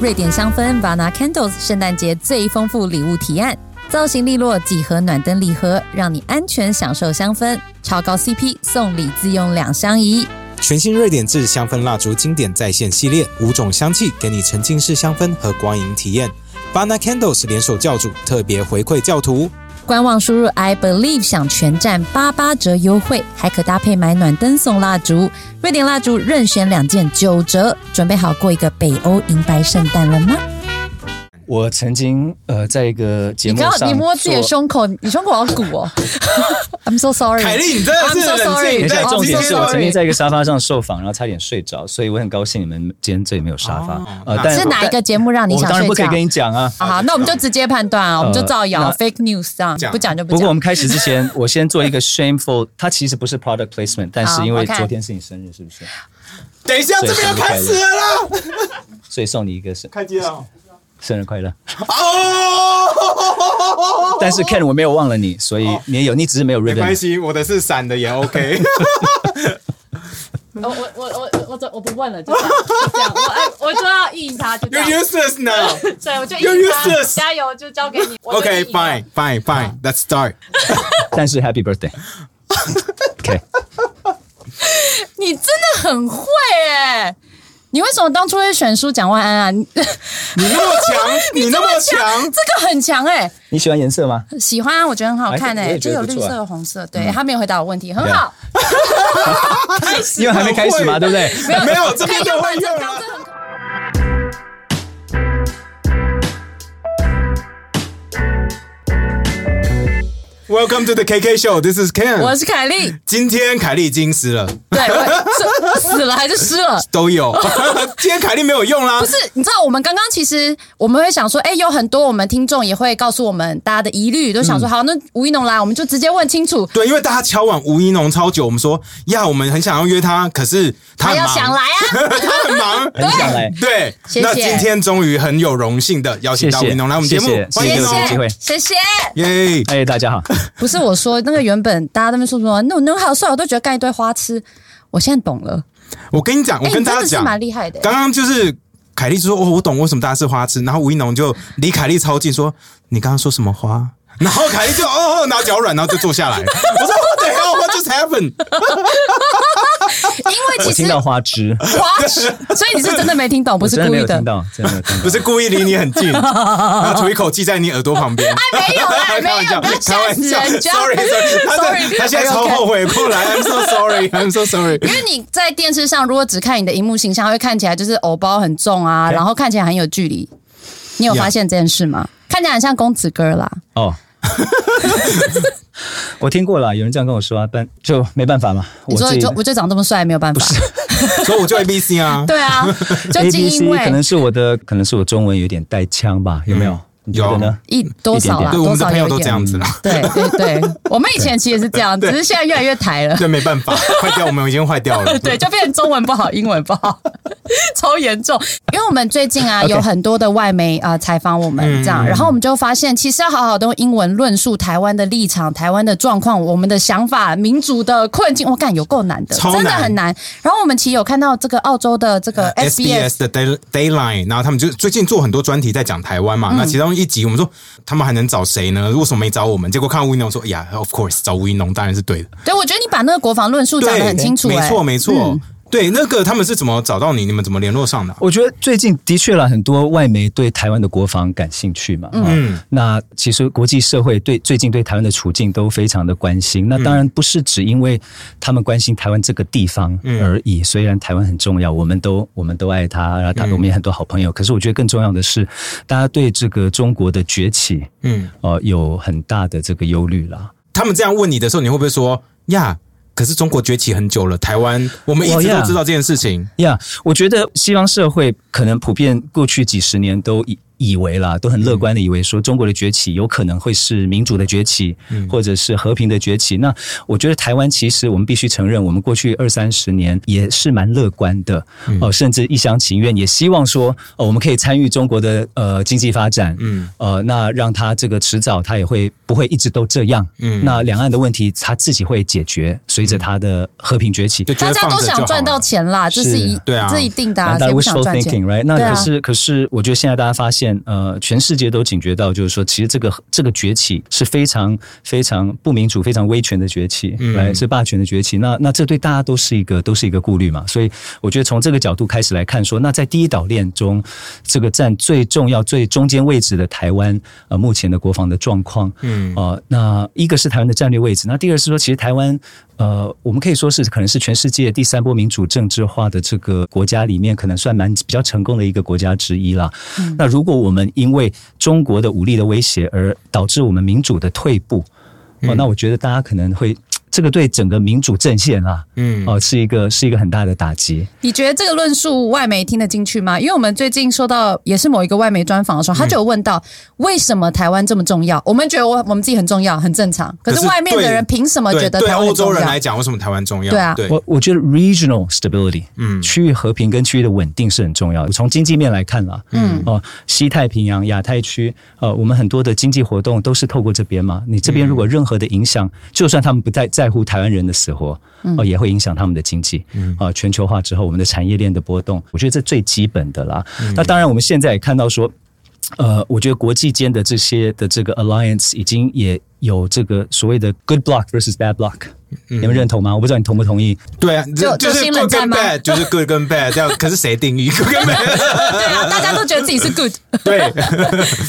瑞典香氛 Vana Candles 圣诞节最丰富礼物提案，造型利落，几何暖灯礼盒，让你安全享受香氛，超高 CP，送礼自用两相宜。全新瑞典制香氛蜡烛经典再现系列，五种香气给你沉浸式香氛和光影体验。Vana Candles 联手教主特别回馈教徒，官网输入 I believe 享全站八八折优惠，还可搭配买暖灯送蜡烛。瑞典蜡烛任选两件九折，准备好过一个北欧银白圣诞了吗？我曾经呃，在一个节目上刚你摸自己的胸口，你胸口好鼓哦。I'm so sorry。凯莉，你真的 I'm 是 sorry 静。等一下，哦重点是我曾经在一个沙发上受访，然后差点睡着，所以我很高兴你们今天这里没有沙发。呃但是哪一个节目让你想睡觉当然不可以？跟你讲啊。好好，那我们就直接判断啊，我们就造谣 fake news 这样不讲就不讲。不过我们开始之前，我先做一个 shameful，它其实不是 product placement，但是因为昨天是你生日，是不是？等一下，这边要开始了啦！所以送你一个生开机了。生日快乐。哦，但是 Ken 我没有忘了你，所以你也有，你只是没有没关。系，我的是闪的也 OK。我我我我我我我不问了，就这样，就这样。我哎，我就要应他，就这 You're 样。useless now. 对，我就意 You're 淫他，useless 加油，就交给你。我就 OK, 意淫了 fine, fine, fine. Let's start. 但是 Happy birthday。OK，你真的很会哎！你为什么当初会选书讲万安啊？你你那么强，你那么强，这个很强哎，你喜欢颜色吗？喜欢啊，我觉得很好看哎就有绿色、红色。对他没有回答我问题，很好。开始因为还没开始嘛，对不对？没有没有这边就会用了。Welcome to the KK Show. This is Ken. 我是凯莉，今天凯莉已经死了，对，我 是死了还是湿了？都有。今天凯莉没有用啦 不。是，你知道我们刚刚其实我们会想说，哎，有很多我们听众也会告诉我们大家的疑虑，都想说，好，那吴一农来，我们就直接问清楚，对，因为大家敲碗吴一农超久，我们说呀，我们很想要约他，可是他他要很忙，想来啊。他很忙。很想来，对，谢谢那今天终于很有荣幸的邀请到吴一农来我们节目谢谢，欢迎个机会谢谢。耶！哎，大家好，不是我说那个原本大家那边说什么，那那好帅，我都觉得干一堆花痴。我现在懂了，我跟你讲，我哎，跟大家讲，蛮厉害的。刚刚就是凯莉说：“哦，我懂为什么大家是花痴。”然后吴一农就离凯莉超近，说：“你刚刚说什么花？”然后凯莉就哦哦，然后脚软，然后就坐下来。我说：“What the hell? What just happened？” 因为其实我听到花枝，花痴，所以你是真的没听懂，不 我真的是故意的。到，真的没有听到不。是故意离你很近，然后吐一口气在你耳朵旁边。没有啦开玩笑，没有不要开玩笑。吓死人家 Sorry Sorry，他 Sorry，他现在超后悔过来。I'm so sorry，I'm so sorry。因为你在电视上，如果只看你的荧幕形象，会看起来就是偶包很重啊，然后看起来很有距离。你有发现这件事吗？看起来很像公子哥啦。哦，我听过了，有人这样跟我说啊，但就没办法嘛。我说我就我就长这么帅，没有办法。所以我就 A B C 啊。对啊，就 A 基 B 因 C 可能是我的，可能是我中文有点带腔吧，有没有？你觉得呢？一多少啦，对，我多们的朋友都。这样子啦。对对对，我们以前其实也是这样，只是现在越来越抬了。对，没办法，坏掉，我们已经坏掉了。对，就变成中文不好，英文不好，超严重。因为我们最近啊 OK 有很多的外媒啊、呃采访我们这样，然后我们就发现，其实要好好的用英文论述台湾的立场、台湾的状况、我们的想法、民族的困境，我感有够难的，超真的难很难。然后我们其实有看到这个澳洲的这个 SBS。SBS 的 Day Dayline，然后他们就最近做很多专题在讲台湾嘛。嗯那其中一集我们说他们还能找谁呢？为什么没找我们？结果看吴一农说，哎呀，Of course，找吴一农当然是对的。对，我觉得你把那个国防论述讲得很清楚、哎没错没错。对，那个他们是怎么找到你？你们怎么联络上的？我觉得最近的确了，很多外媒对台湾的国防感兴趣嘛。嗯，那其实国际社会对最近对台湾的处境都非常的关心。那当然不是只因为他们关心台湾这个地方而已。虽然台湾很重要，我们都我们都爱他，然后他我们也很多好朋友。可是我觉得更重要的是，大家对这个中国的崛起，嗯，呃，有很大的这个忧虑啦。他们这样问你的时候，你会不会说呀？可是中国崛起很久了，台湾我们一直都知道这件事情。呀我觉得西方社会可能普遍过去几十年都以以为啦，都很乐观的以为说中国的崛起有可能会是民主的崛起，或者是和平的崛起。那我觉得台湾其实我们必须承认，我们过去二三十年也是蛮乐观的哦，甚至一厢情愿，也希望说呃，我们可以参与中国的呃经济发展，嗯，呃，那让他这个迟早他也会不会一直都这样，嗯，那两岸的问题他自己会解决，随着他的和平崛起，大家都想赚到钱啦，这是一对啊，这一定的，大家都想赚钱，right？那可是可是，我觉得现在大家发现。呃，全世界都警觉到，就是说，其实这个这个崛起是非常非常不民主、非常威权的崛起，来是霸权的崛起。那那这对大家都是一个都是一个顾虑嘛。所以我觉得从这个角度开始来看，说那在第一岛链中，这个占最重要、最中间位置的台湾，呃，目前的国防的状况，嗯，呃，那一个是台湾的战略位置，那第二是说，其实台湾。呃，我们可以说是可能是全世界第三波民主政治化的这个国家里面，可能算蛮比较成功的一个国家之一了。那如果我们因为中国的武力的威胁而导致我们民主的退步，哦，那我觉得大家可能会。这个对整个民主阵线啊，嗯，哦，是一个是一个很大的打击。你觉得这个论述外媒听得进去吗？因为我们最近收到也是某一个外媒专访的时候，他就有问到为什么台湾这么重要？我们觉得我我们自己很重要，很正常。可是外面的人凭什么觉得对欧洲人来讲，为什么台湾重要？对啊，我我觉得 regional stability，嗯，区域和平跟区域的稳定是很重要的。从经济面来看啦，嗯，哦，西太平洋、亚太区，呃，我们很多的经济活动都是透过这边嘛。你这边如果任何的影响，就算他们不在在乎台湾人的。死活哦，也会影响他们的经济。啊，全球化之后，我们的产业链的波动，我觉得这最基本的啦。那当然，我们现在也看到说，呃，我觉得国际间的这些的这个 alliance 已经也有这个所谓的 good block versus bad block，你们认同吗？我不知道你同不同意。对啊，就就是 good 跟 bad，就是 good 跟 bad，这样。可是谁定义 good 跟 bad？对啊，大家都觉得自己是 good。对，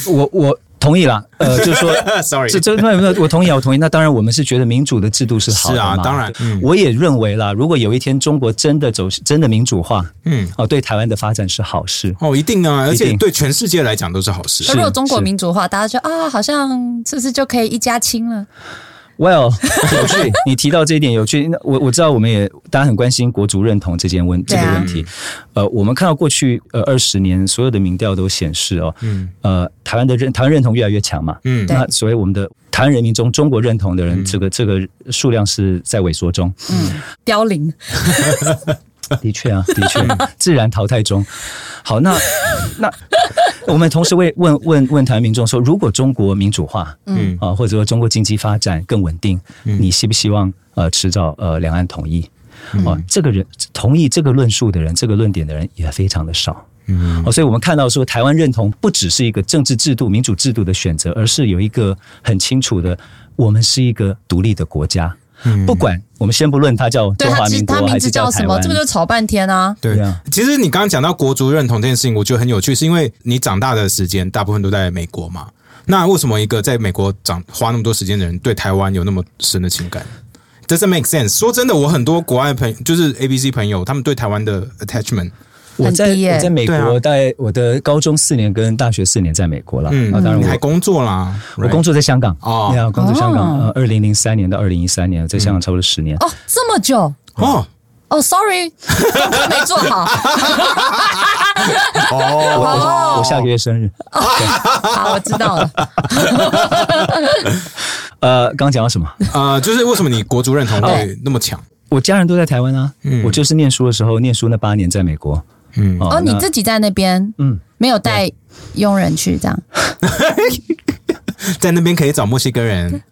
我 我。同意啦，呃，就是说，sorry，这这那那我同意啊，我同意。那当然，我们是觉得民主的制度是好的嘛。当然，我也认为啦，如果有一天中国真的走真的民主化，嗯，哦，对台湾的发展是好事。哦，一定啊，而且对全世界来讲都是好事。如果中国民主化，大家就啊，好像是不是就可以一家亲了？Well，有趣，你提到这一点有趣。那我我知道，我们也大家很关心国足认同这件问这个问题。呃，我们看到过去呃二十年所有的民调都显示哦，嗯，呃，台湾的认台湾认同越来越强嘛，嗯，那所谓我们的台湾人民中中国认同的人，这个这个数量是在萎缩中，嗯，凋零。的确啊，的确，自然淘汰中。好，那那我们同时为问问问台湾民众说，如果中国民主化，嗯啊，或者说中国经济发展更稳定，你希不希望呃迟早呃两岸统一？哦，这个人同意这个论述的人，这个论点的人也非常的少。嗯，哦，所以我们看到说，台湾认同不只是一个政治制度、民主制度的选择，而是有一个很清楚的，我们是一个独立的国家。不管我们先不论他叫中华民国还是叫什么，这不就吵半天啊？对啊。其实你刚刚讲到国足认同这件事情，我觉得很有趣，是因为你长大的时间大部分都在美国嘛。那为什么一个在美国长花那么多时间的人，对台湾有那么深的情感？Doesn't make sense。说真的，我很多国外朋友，就是 A B C 朋友，他们对台湾的 attachment。我在我在美国，在我的高中四年跟大学四年在美国了。嗯，当然我还工作啦，我工作在香港哦，工作香港。呃，二零零三年到二零一三年，在香港差不多十年。哦，这么久哦哦，sorry，没做好。哦，我下个月生日。好，我知道了。呃，刚刚讲到什么？呃，就是为什么你国足认同会那么强？我家人都在台湾啊。嗯，我就是念书的时候，念书那八年在美国。嗯哦，你自己在那边，嗯，没有带佣人去这样，在那边可以找墨西哥人。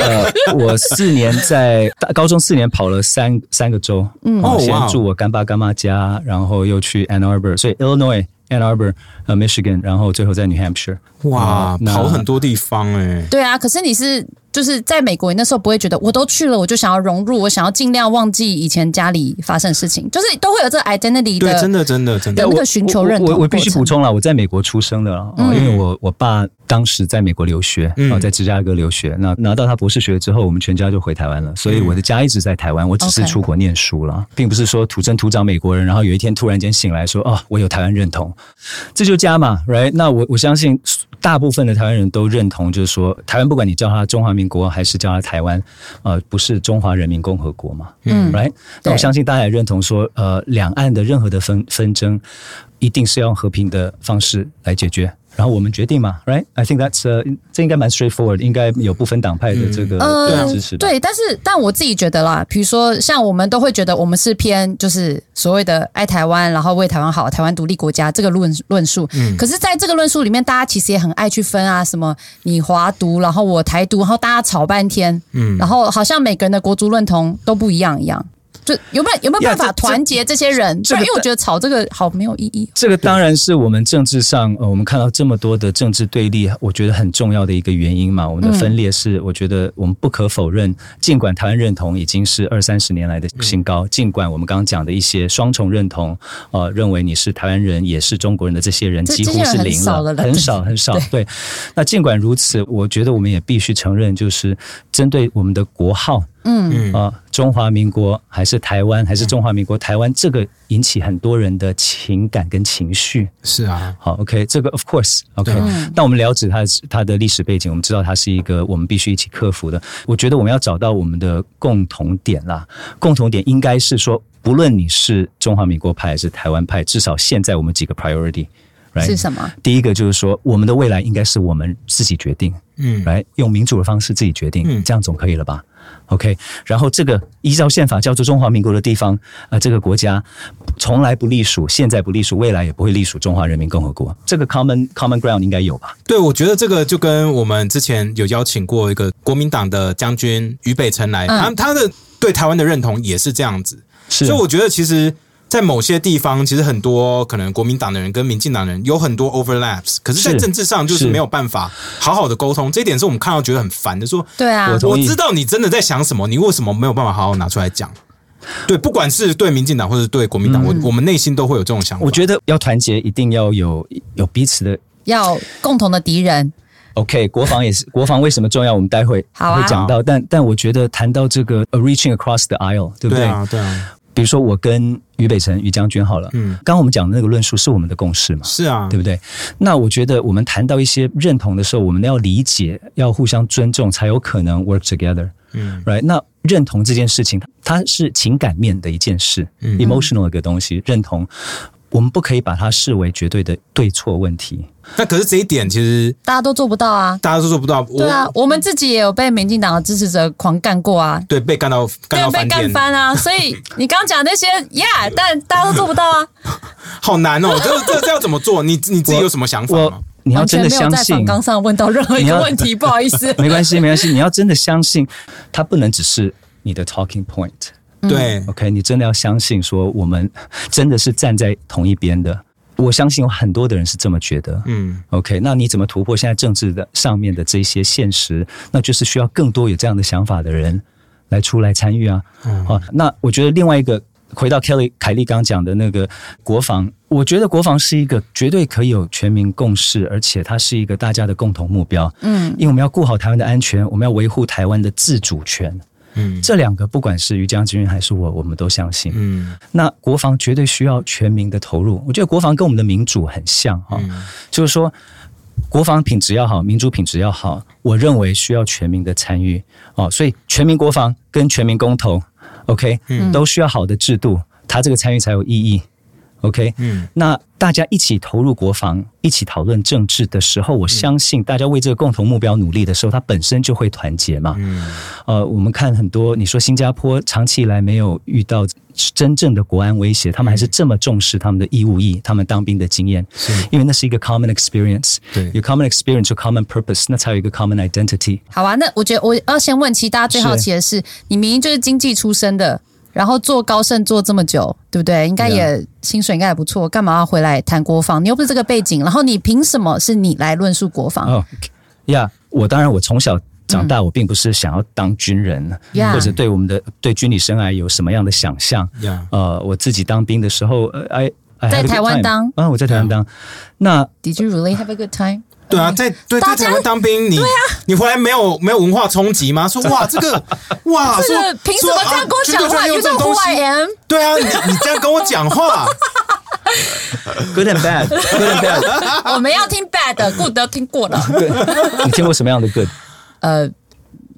呃，我四年在高中四年跑了三三个州，嗯，先住我干爸干妈家，然后又去 Ann Arbor，所以 Illinois Ann Arbor，呃，Michigan，然后最后在 New Hampshire。哇，跑很多地方哎。对啊，可是你是。就是在美国，那时候不会觉得我都去了，我就想要融入，我想要尽量忘记以前家里发生的事情，就是都会有这 identity 的，真的真的真的那个寻求认同。我我必须补充了，我在美国出生的，因为我我爸当时在美国留学，然后，在芝加哥留学，那拿到他博士学位之后，我们全家就回台湾了，所以我的家一直在台湾，我只是出国念书了，并不是说土生土长美国人，然后有一天突然间醒来说，哦，我有台湾认同，这就家嘛，right？那我我相信大部分的台湾人都认同，就是说台湾不管你叫他中华。民国还是叫它台湾，呃，不是中华人民共和国嘛？嗯，right？那我相信大家也认同说，呃，两岸的任何的纷纷争，一定是要用和平的方式来解决。然后我们决定嘛，right？I think that's 这应该蛮 straightforward，应该有部分党派的这个支持。对，但是但我自己觉得啦，比如说像我们都会觉得我们是偏就是所谓的爱台湾，然后为台湾好，台湾独立国家这个论论述。嗯。可是在这个论述里面，大家其实也很爱去分啊，什么你华独，然后我台独，然后大家吵半天。嗯。然后好像每个人的国族认同都不一样一样。就有没有有没有办法团结这些人？因为我觉得吵这个好没有意义。这个当然是我们政治上，呃，我们看到这么多的政治对立，我觉得很重要的一个原因嘛。我们的分裂是，我觉得我们不可否认。尽管台湾认同已经是二三十年来的新高，尽管我们刚刚讲的一些双重认同，呃，认为你是台湾人也是中国人的这些人几乎是零了，很少很少。对，那尽管如此，我觉得我们也必须承认，就是针对我们的国号。嗯啊，中华民国还是台湾还是中华民国台湾，这个引起很多人的情感跟情绪。是啊，好，OK，这个 Of course，OK。但我们了解它它的历史背景，我们知道它是一个我们必须一起克服的。我觉得我们要找到我们的共同点啦，共同点应该是说，不论你是中华民国派还是台湾派，至少现在我们几个 priority。Right?。是什么？第一个就是说，我们的未来应该是我们自己决定，嗯，来用民主的方式自己决定，嗯，这样总可以了吧？OK，然后这个依照宪法叫做中华民国的地方啊，这个国家从来不隶属，现在不隶属，未来也不会隶属中华人民共和国。这个 common common ground 应该有吧？对，我觉得这个就跟我们之前有邀请过一个国民党的将军俞北辰来，他他的对台湾的认同也是这样子，所以我觉得其实。在某些地方，其实很多可能国民党的人跟民进党人有很多 overlaps，可是，在政治上就是没有办法好好的沟通。这一点是我们看到觉得很烦的。说，对啊，我知道你真的在想什么，你为什么没有办法好好拿出来讲？对，不管是对民进党或者对国民党，我我们内心都会有这种想法。我觉得要团结，一定要有有彼此的，要共同的敌人。OK，国防也是，国防为什么重要？我们待会会讲到。但但我觉得谈到这个 reaching across the aisle，对不对？对啊，对啊。比如说，我跟俞北辰、俞将军好了，嗯，刚刚我们讲的那个论述是我们的共识嘛？是啊，对不对？那我觉得我们谈到一些认同的时候，我们要理解，要互相尊重，才有可能 work together。嗯，right？那认同这件事情，它是情感面的一件事，emotional 的一个东西，认同。我们不可以把它视为绝对的对错问题。那可是这一点，其实大家都做不到啊！大家都做不到。对啊，我们自己也有被民进党的支持者狂干过啊！对，被干到干到被干翻啊！所以你刚刚讲那些，Yeah，但大家都做不到啊！好难哦！这这这要怎么做？你你自己有什么想法吗？你要真的相信。刚上问到任何一个问题，不好意思。没关系，没关系。你要真的相信，它不能只是你的 talking point。对，OK，你真的要相信，说我们真的是站在同一边的。我相信有很多的人是这么觉得。嗯，OK，那你怎么突破现在政治的上面的这些现实？那就是需要更多有这样的想法的人来出来参与啊。嗯好，那我觉得另外一个回到 Kelly 凯利刚讲的那个国防，我觉得国防是一个绝对可以有全民共识，而且它是一个大家的共同目标。嗯，因为我们要顾好台湾的安全，我们要维护台湾的自主权。嗯，这两个不管是于将军还是我，我们都相信。嗯，那国防绝对需要全民的投入。我觉得国防跟我们的民主很像哈，就是说国防品质要好，民主品质要好。我认为需要全民的参与哦，所以全民国防跟全民公投，OK，都需要好的制度，它这个参与才有意义。OK，嗯，那大家一起投入国防，一起讨论政治的时候，我相信大家为这个共同目标努力的时候，它本身就会团结嘛。嗯，呃，我们看很多，你说新加坡长期以来没有遇到真正的国安威胁，他们还是这么重视他们的义务役，他们当兵的经验，是。因为那是一个 common experience，对，有 common experience 有 common purpose，那才有一个 common identity。好啊，那我觉得我要先问，其实大家最好奇的是，你明明就是经济出身的。然后做高盛做这么久，对不对？应该也薪水应该也不错，干嘛要回来谈国防？你又不是这个背景，然后你凭什么是你来论述国防？哦，呀，我当然我从小长大，我并不是想要当军人，或者对我们的对军旅生涯有什么样的想象。呃，我自己当兵的时候，哎，在台湾当啊，我在台湾当。那 Did you really have a good time？对啊，在对在台湾当兵，你你回来没有没有文化冲击吗？说哇这个哇，这个凭什么这样跟我讲话？有这种东西？对啊，你你这样跟我讲话，good and bad，good and bad。我们要听 bad，good 都听过了。你听过什么样的 good？呃。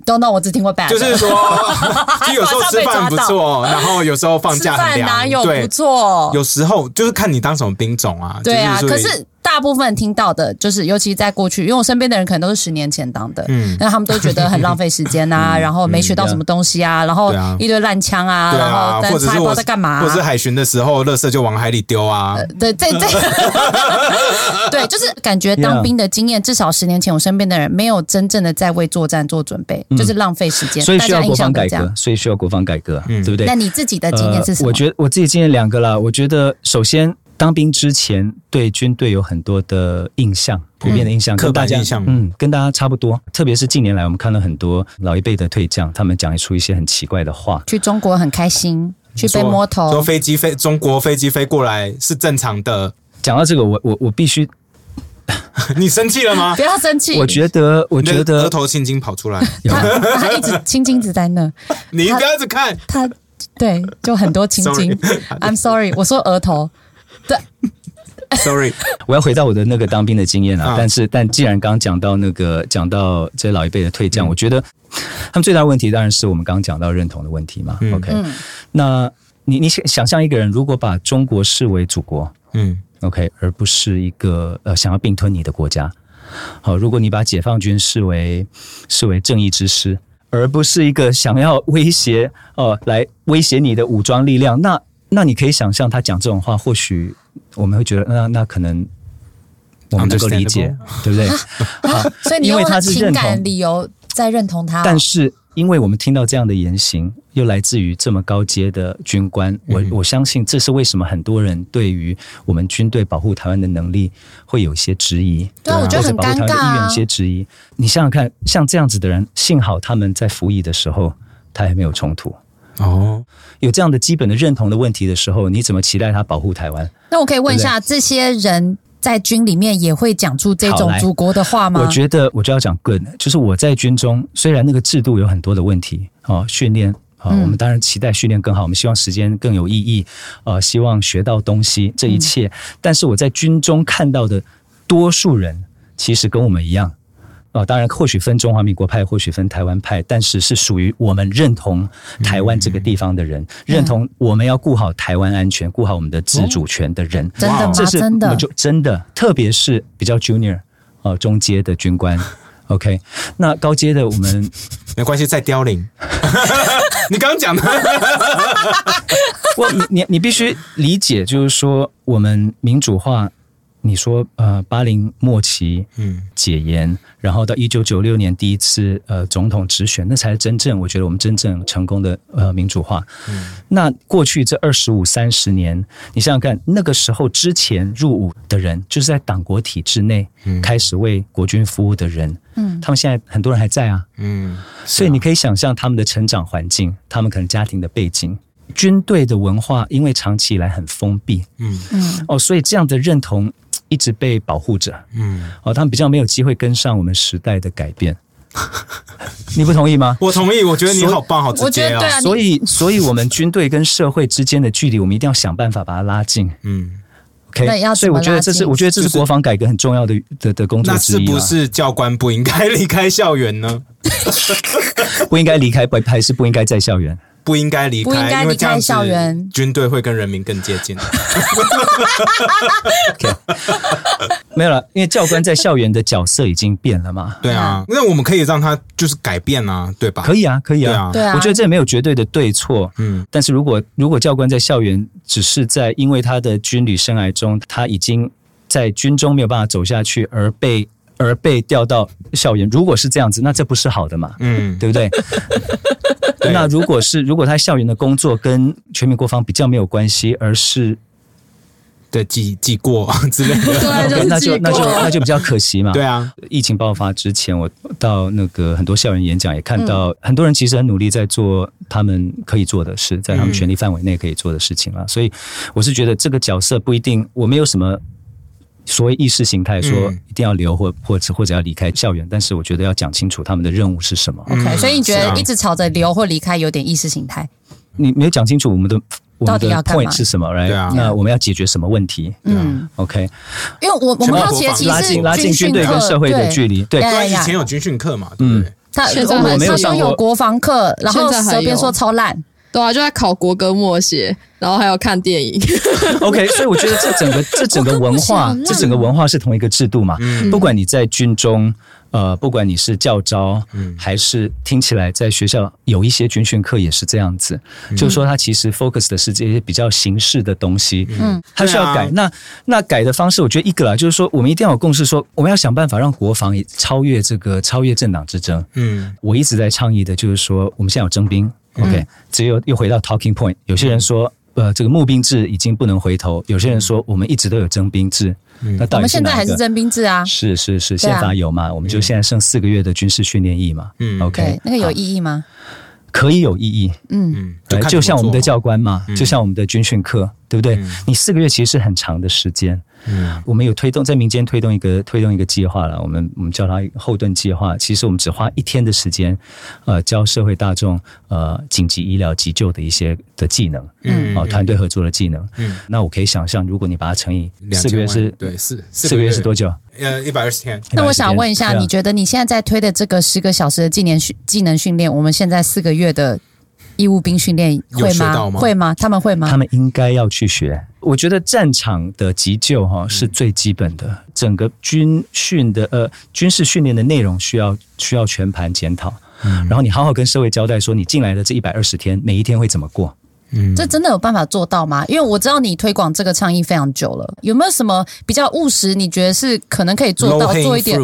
don't know，我只听过 bad，就是说，就有时候吃饭不错，然后有时候放假很凉，哪有不错？有时候就是看你当什么兵种啊。对啊，可是。大部分听到的就是，尤其在过去，因为我身边的人可能都是十年前当的，嗯，那他们都觉得很浪费时间呐，然后没学到什么东西啊，然后一堆烂枪啊，然后或者是我在干嘛，或者是海巡的时候，垃圾就往海里丢啊，对对对，对，就是感觉当兵的经验，至少十年前我身边的人没有真正的在为作战做准备，就是浪费时间，所以需要国防改革，所以需要国防改革，对不对？那你自己的经验是什么？我觉得我自己经验两个啦，我觉得首先。当兵之前，对军队有很多的印象，普遍的印象，刻板印象，嗯，跟大家差不多。特别是近年来，我们看了很多老一辈的退将，他们讲出一些很奇怪的话。去中国很开心，去被摸头，坐飞机飞中国飞机飞过来是正常的。讲到这个，我我我必须，你生气了吗？不要生气。我觉得，我觉得额头青筋跑出来，他一直青筋子在那。你不要一直看他，对，就很多青筋。I'm sorry，我说额头。对，Sorry，我要回到我的那个当兵的经验啊。但是，但既然刚刚讲到那个讲到这些老一辈的退将，我觉得他们最大问题当然是我们刚刚讲到认同的问题嘛。OK，那你你想想象一个人如果把中国视为祖国，嗯，OK，而不是一个呃想要并吞你的国家。好，如果你把解放军视为视为正义之师，而不是一个想要威胁哦来威胁你的武装力量，那。那你可以想象他讲这种话，或许我们会觉得，那那可能我们能够理解，对不对？所以你用情感理由在认同他。但是，因为我们听到这样的言行，又来自于这么高阶的军官，我我相信这是为什么很多人对于我们军队保护台湾的能力会有一些质疑。对，我觉得很尴尬。意愿有些质疑，你想想看，像这样子的人，幸好他们在服役的时候，他还没有冲突。哦，有这样的基本的认同的问题的时候，你怎么期待他保护台湾？那我可以问一下，这些人在军里面也会讲出这种祖国的话吗？我觉得我就要讲 good，就是我在军中，虽然那个制度有很多的问题哦，训练啊，我们当然期待训练更好，我们希望时间更有意义，呃，希望学到东西，这一切，但是我在军中看到的多数人，其实跟我们一样。哦，当然，或许分中华民国派，或许分台湾派，但是是属于我们认同台湾这个地方的人，认同我们要顾好台湾安全、顾好我们的自主权的人。真的吗？真的就真的，特别是比较 junior 哦，中阶的军官。OK，那高阶的我们 没关系，再凋零。你刚刚讲的，我你你必须理解，就是说我们民主化。你说呃，八零末期，嗯，解严，然后到一九九六年第一次呃总统直选，那才是真正我觉得我们真正成功的呃民主化。嗯，那过去这二十五三十年，你想想看，那个时候之前入伍的人，就是在党国体制内开始为国军服务的人，嗯，他们现在很多人还在啊，嗯，所以你可以想象他们的成长环境，他们可能家庭的背景。军队的文化因为长期以来很封闭，嗯。嗯，哦，所以这样的认同。一直被保护着，嗯，哦，他们比较没有机会跟上我们时代的改变，你不同意吗？我同意，我觉得你好棒，好直接啊！所以，所以我们军队跟社会之间的距离，我们一定要想办法把它拉近，嗯，OK。所以我觉得这是，我觉得这是国防改革很重要的的的工作之一。那是不是教官不应该离开校园呢？不应该离开，不还是不应该在校园？不应该离开，因为这样子军队会跟人民更接近。没有了，因为教官在校园的角色已经变了嘛。对啊，那我们可以让他就是改变啊，对吧？可以啊，可以啊，对啊。我觉得这没有绝对的对错，嗯。但是如果如果教官在校园只是在因为他的军旅生涯中他已经在军中没有办法走下去而被。而被调到校园，如果是这样子，那这不是好的嘛？嗯，对不对？那如果是如果他校园的工作跟全民国防比较没有关系，而是的记记过 之类的，对，那就那就那就比较可惜嘛。对啊，疫情爆发之前，我到那个很多校园演讲，也看到很多人其实很努力在做他们可以做的事，在他们权力范围内可以做的事情了。所以我是觉得这个角色不一定，我没有什么。所谓意识形态说一定要留或或者或者要离开校园，但是我觉得要讲清楚他们的任务是什么。OK，所以你觉得一直吵着留或离开有点意识形态？你没有讲清楚我们的到底要 point 是什么？Right？那我们要解决什么问题？嗯，OK。因为我我们好奇的其实拉近拉近军队跟社会的距离。对，以前有军训课嘛？嗯，他现在我们还是有他说有国防课，然后现在还有舌边说超烂，对啊，就在考国歌默写，然后还有看电影。OK，所以我觉得这整个 这整个文化这整个文化是同一个制度嘛。嗯不管你在军中，呃，不管你是教招，嗯还是听起来在学校有一些军训课也是这样子，就是说它其实 focus 的是这些比较形式的东西。嗯，它需要改。啊那那改的方式，我觉得一个啦，就是说我们一定要有共识说我们要想办法让国防也超越这个超越政党之争。嗯我一直在倡议的就是说，我们现在有征兵，OK，、只有又回到 talking point。有些人说，呃，这个募兵制已经不能回头；有些人说，我们一直都有征兵制。那到底我们现在还是征兵制啊，是是是，宪法有嘛？我们就现在剩四个月的军事训练役嘛。嗯 OK，那个有意义吗？可以有意义。嗯，嗯，对，就像我们的教官嘛，就像我们的军训课，对不对？嗯你四个月其实是很长的时间。嗯我们有推动在民间推动一个推动一个计划了，我们我们叫它后盾计划。其实我们只花一天的时间，呃，教社会大众呃紧急医疗急救的一些的技能，嗯哦，团队合作的技能。嗯那我可以想象，如果你把它乘以四个月是对四四个月是多久？呃一百二十天，那我想问一下，啊你觉得你现在在推的这个十个小时的技能训技能训练，我们现在四个月的义务兵训练会吗？吗会吗？他们会吗？他们应该要去学。我觉得战场的急救哈、是最基本的，整个军训的呃军事训练的内容需要需要全盘检讨，嗯然后你好好跟社会交代说你进来的这一百二十天每一天会怎么过。嗯这真的有办法做到吗？因为我知道你推广这个倡议非常久了，有没有什么比较务实？你觉得是可能可以做到做一点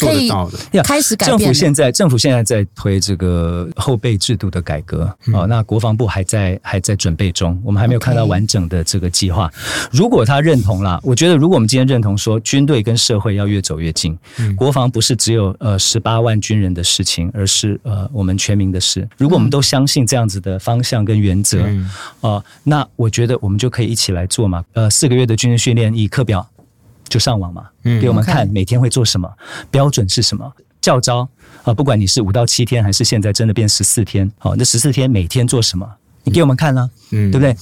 做得到的，呀开始改政府？现在政府现在在推这个后备制度的改革哦，那国防部还在还在准备中，我们还没有看到完整的这个计划。如果他认同啦，我觉得如果我们今天认同说军队跟社会要越走越近，国防不是只有呃十八万军人的事情，而是呃我们全民的事。如果我们都相信这样子的方向跟原则，嗯哦，那我觉得我们就可以一起来做嘛。呃，四个月的军事训练，以课表就上网嘛，嗯给我们看每天会做什么，标准是什么，教招啊、不管你是五到七天，还是现在真的变十四天，好、那十四天每天做什么，你给我们看呢、嗯对不对？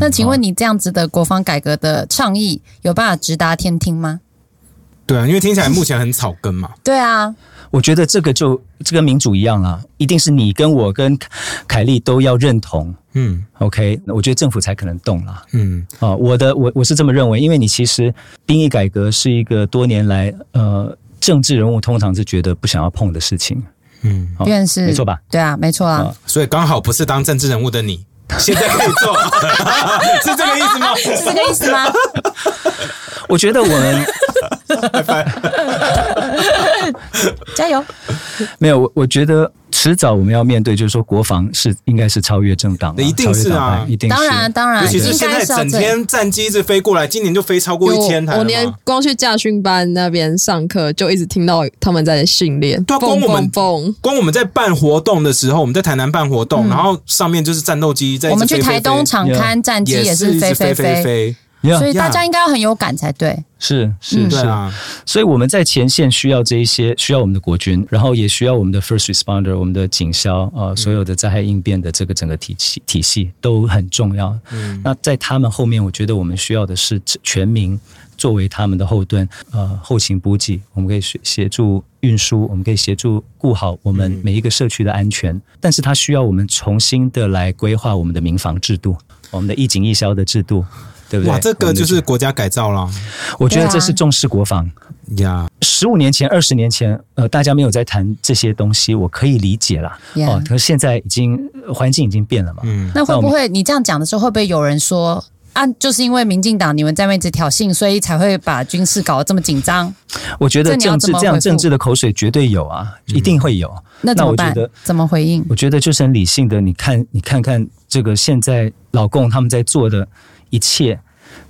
那请问你这样子的国防改革的倡议有办法直达天听吗？对啊，因为听起来目前很草根嘛，对啊，我觉得这个就这跟民主一样啊，一定是你跟我跟凯莉都要认同。嗯 OK，那我觉得政府才可能动啦。嗯啊、我的我我是这么认为，因为你其实兵役改革是一个多年来呃政治人物通常是觉得不想要碰的事情，嗯，好便是没错吧？对啊，没错啊。啊所以刚好不是当政治人物的你，现在可以做，是这个意思吗？是这个意思吗？我觉得我们 加油！没有，我我觉得迟早我们要面对，就是说国防是应该是超越政党的，一定是啊一定是当然，当然，尤其是应现在整。天战机一直飞过来，今年就飞超过一千台了我连。光去驾训班那边上课，就一直听到他们在训练，对啊光我们蹦蹦。光我们在办活动的时候，我们在台南办活动，然后上面就是战斗机在我们去台东飞场刊战机也是飞飞飞，飞，呀所以大家应该要很有感才对。是是嗯。是。对啊，所以我们在前线需要这一些，需要我们的国军，然后也需要我们的 first responder，我们的警消，呃，所有的灾害应变的这个整个体系体系都很重要。嗯。那在他们后面，我觉得我们需要的是全民作为他们的后盾，呃，后勤补给，我们可以协协助运输，我们可以协助顾好我们每一个社区的安全，但是它需要我们重新的来规划我们的民防制度，我们的一警一消的制度。对不对？哇，这个就是国家改造了我觉得这是重视国防。呀。十五年前、二十年前，呃，大家没有在谈这些东西，我可以理解啦。Yeah 哦，可是现在已经呃环境已经变了嘛。嗯，那会不会你这样讲的时候，会不会有人说啊，就是因为民进党你们在那边一直挑衅，所以才会把军事搞得这么紧张？我觉得政治这样政治的口水绝对有啊，一定会有。那怎么办那我觉得？怎么回应？我觉得就是很理性的，你看，你看看这个现在老共他们在做的一切，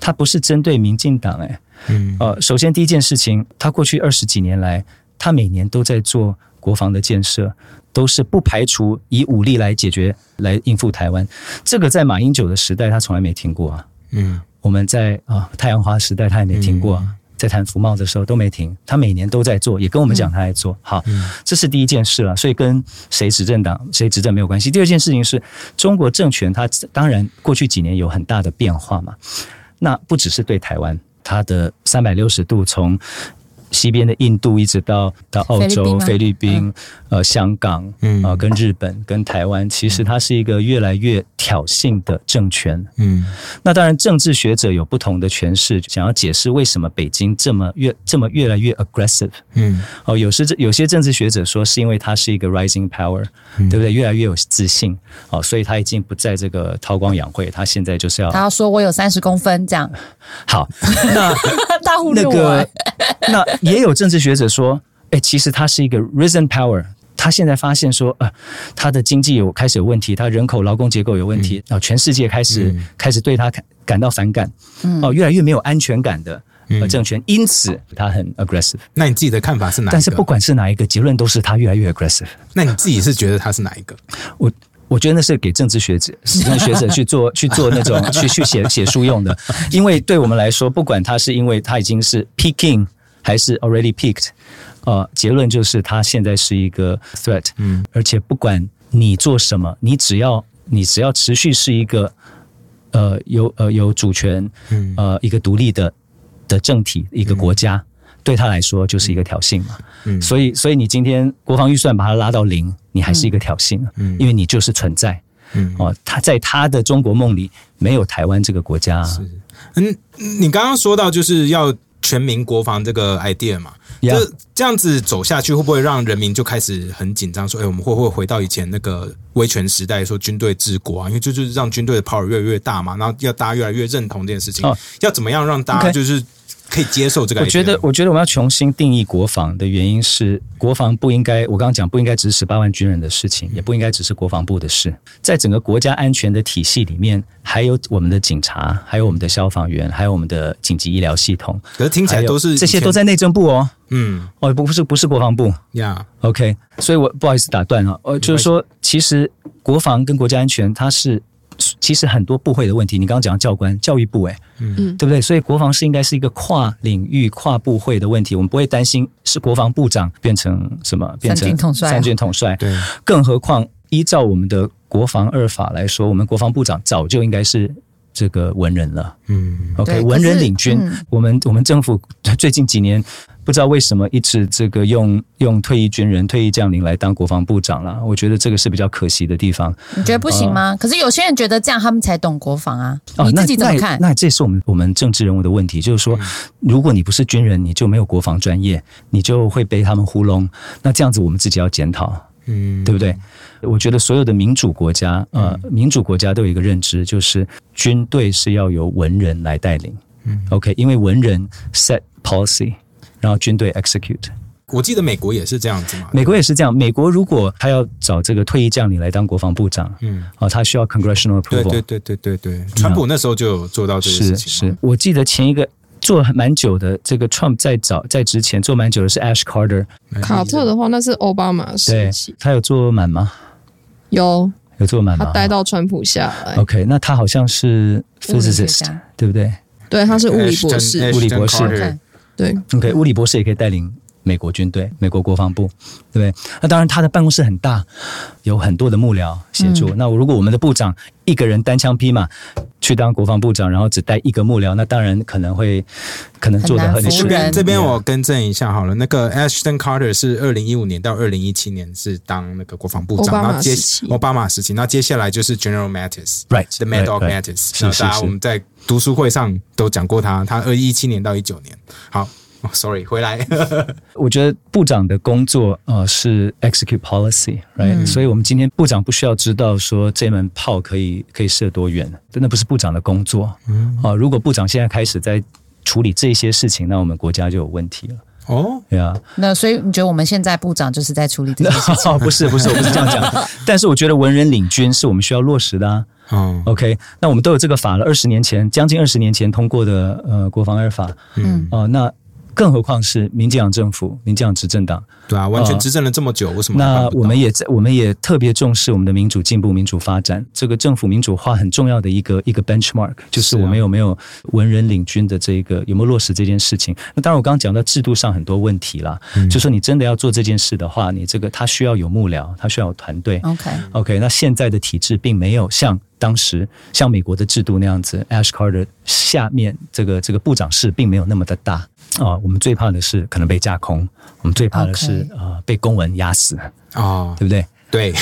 他不是针对民进党哎、嗯呃，首先第一件事情，他过去二十几年来，他每年都在做国防的建设，都是不排除以武力来解决、来应付台湾。这个在马英九的时代，他从来没听过啊。嗯我们在啊、太阳花时代，他也没听过啊。在谈服贸的时候都没停，他每年都在做，也跟我们讲他在做。好，这是第一件事了，所以跟谁执政党、谁执政没有关系。第二件事情是中国政权，它当然过去几年有很大的变化嘛。那不只是对台湾，它的三百六十度从西边的印度，一直到到澳洲、菲菲律律宾、呃香港，嗯啊、跟日本、跟台湾，其实它是一个越来越挑衅的政权。嗯那当然，政治学者有不同的诠释，想要解释为什么北京这么越这么越来越 aggressive。嗯哦，有时有些政治学者说，是因为它是一个 rising power，、对不对？越来越有自信，哦，所以他已经不在这个韬光养晦，他现在就是要他要说我有三十公分这样，好。那大忽略我、那个欸。，那也有政治学者说，哎，其实他是一个 risen power。他现在发现说，呃，他的经济有开始有问题，他人口劳工结构有问题，然后、全世界开始、开始对他感感到反感，哦、越来越没有安全感的呃政权，因此他很 aggressive。那你自己的看法是哪一个？但是不管是哪一个，结论都是他越来越 aggressive。那你自己是觉得他是哪一个？我我觉得那是给政治学者、史 政治学者去做去做那种去去写写书用的，因为对我们来说，不管他是因为他已经是 picking 还是 already peaked，呃，结论就是他现在是一个 threat，嗯，而且不管你做什么，你只要你只要持续是一个呃有呃有主权，嗯。呃一个独立的的政体一个国家。对他来说就是一个挑衅嘛，嗯。所以所以你今天国防预算把它拉到零，你还是一个挑衅啊，嗯。因为你就是存在嗯。哦，他在他的中国梦里没有台湾这个国家。啊，嗯，你刚刚说到就是要全民国防这个 idea 嘛这这样子走下去，会不会让人民就开始很紧张？说，哎，我们会不会回到以前那个威权时代，说军队治国啊？因为这就是让军队的 power 越来越大嘛，然后要大家越来越认同这件事情，哦。要怎么样让大家就是可以接受这个我觉得，我觉得我们要重新定义国防的原因是，国防不应该，我刚刚讲不应该只是十八万军人的事情，也不应该只是国防部的事。在整个国家安全的体系里面，还有我们的警察，还有我们的消防员，还有我们的紧急医疗系统，可是听起来都是这些都在内政部哦，嗯哦，不是不是国防部。呀 OK，所以我不好意思打断了，呃，就是说，其实国防跟国家安全它是。其实很多部会的问题，你刚刚讲的教官、教育部，哎，嗯对不对？所以国防是应该是一个跨领域、跨部会的问题，我们不会担心是国防部长变成什么，变成三军统帅啊三军统帅。对，更何况依照我们的国防二法来说，我们国防部长早就应该是这个文人了。嗯 OK，文人领军。嗯我们我们政府最近几年不知道为什么一直这个用用退役军人、退役将领来当国防部长了，我觉得这个是比较可惜的地方。你觉得不行吗？可是有些人觉得这样他们才懂国防啊，你那自己怎么看？那那这是我们我们政治人物的问题，就是说，如果你不是军人，你就没有国防专业，你就会被他们糊弄。那这样子，我们自己要检讨。嗯，对不对？我觉得所有的民主国家，呃，民主国家都有一个认知，就是军队是要由文人来带领。嗯，OK，因为文人 set policy，然后军队 execute。我记得美国也是这样子嘛。美国也是这样，美国如果他要找这个退役将领来当国防部长，嗯，啊，他需要 congressional approval。对对对对对，川普那时候就有做到这个是事情嘛。是，我记得前一个做蛮久的，这个 Trump 在早在之前做蛮久的是 Ash Carter，卡特的话，那是奥巴马对时期，他有做满吗？有有做满吗？他待到川普下来，OK，那他好像是 physicist，对不对？对，他是物理博士，物理博士对，OK，物理博士也可以带领美国军队、美国国防部，对不对？那当然，他的办公室很大，有很多的幕僚协助。那如果我们的部长一个人单枪匹马去当国防部长，然后只带一个幕僚，那当然可能会可能做的很很难服这边这边我更正一下好了，那个 Ashton Carter 是二零一五年到二零一七年是当那个国防部长，然后接奥巴马时期，那接下来就是 General Mattis。right The Mad Dog. Mattis，是是那大家是我们在读书会上都讲过他，他二一七年到一九年。好、哦、，sorry，回来。我觉得部长的工作呃是 execute policy，right？、所以我们今天部长不需要知道说这门炮可以可以射多远，真的不是部长的工作。嗯，啊、如果部长现在开始在处理这些事情，那我们国家就有问题了。哦，对啊，那所以你觉得我们现在部长就是在处理这件事情？不是不是，我不是这样讲。但是我觉得文人领军是我们需要落实的啊。嗯 OK，那我们都有这个法了，二十年前，将近二十年前通过的呃国防二法，嗯，哦、那更何况是民进党政府、民进党执政党，对啊，完全执政了这么久，为什么那我们也在，我们也特别重视我们的民主进步、民主发展。这个政府民主化很重要的一个一个 benchmark，就是我们有没有文人领军的这个有没有落实这件事情。那当然，我刚刚讲到制度上很多问题啦，嗯就说你真的要做这件事的话，你这个他需要有幕僚，他需要有团队。OK，OK，那现在的体制并没有像当时像美国的制度那样子，Ash Carter 下面这个这个部长室并没有那么的大。啊，我们最怕的是可能被架空，我们最怕的是啊被公文压死，哦，对不对？对，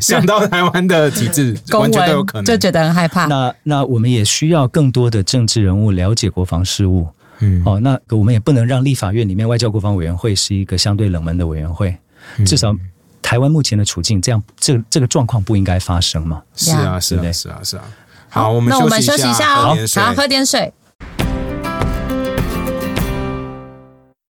想到台湾的体制，公完全都有可能。文就觉得很害怕。那那我们也需要更多的政治人物了解国防事务。嗯，哦，那我们也不能让立法院里面外交国防委员会是一个相对冷门的委员会，嗯至少台湾目前的处境，这样这这个状况不应该发生嘛？是啊，是啊，是啊，是啊。好，我们那我们休息息一下哦喝点，水好，喝点水。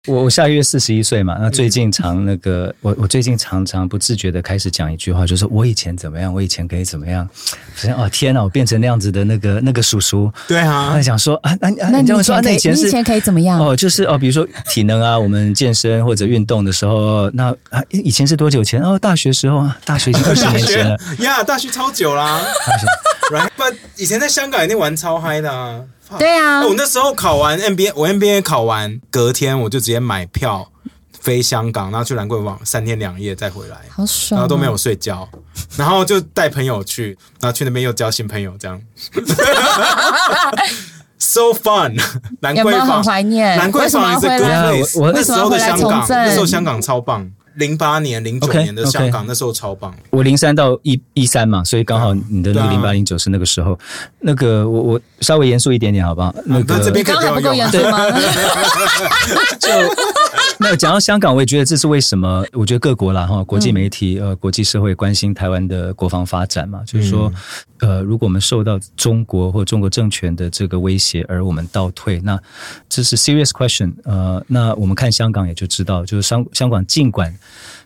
我我下个月四十一岁嘛，那最近常那个我我最近常常不自觉的开始讲一句话，就是我以前怎么样，我以前可以怎么样。发现哦天哪，我变成那样子的那个那个叔叔。对啊他，想说啊，那你这么说啊，以前可以，那以前是你以前可以怎么样？哦，就是哦，比如说体能啊，我们健身或者运动的时候，那啊以前是多久前？哦，大学时候啊，大学已经二十年前了。学呀，大学超久啦。然后不，以前在香港一定玩超嗨的啊。对啊我那时候考完 NBA，我 NBA 考完，隔天我就直接买票飞香港，然后去兰桂坊三天两夜再回来，好爽、哦，然后都没有睡觉，然后就带朋友去，然后去那边又交新朋友，这样。So fun，兰桂坊？兰桂坊要 is a 回 good 来？place。我我那时候的香港，那时候香港超棒。零八年、零九年的香港那时候超棒。我零三到一一三嘛，所以刚好你的那个零八零九是那个时候。那个我我稍微严肃一点点好不好？那个刚刚还不够严肃吗？就 没有讲到香港，我也觉得这是为什么？我觉得各国啦哈，国际媒体、呃，国际社会关心台湾的国防发展嘛，就是说，呃，如果我们受到中国或中国政权的这个威胁，而我们倒退，那这是 serious question。呃，那我们看香港也就知道，就是香香港尽管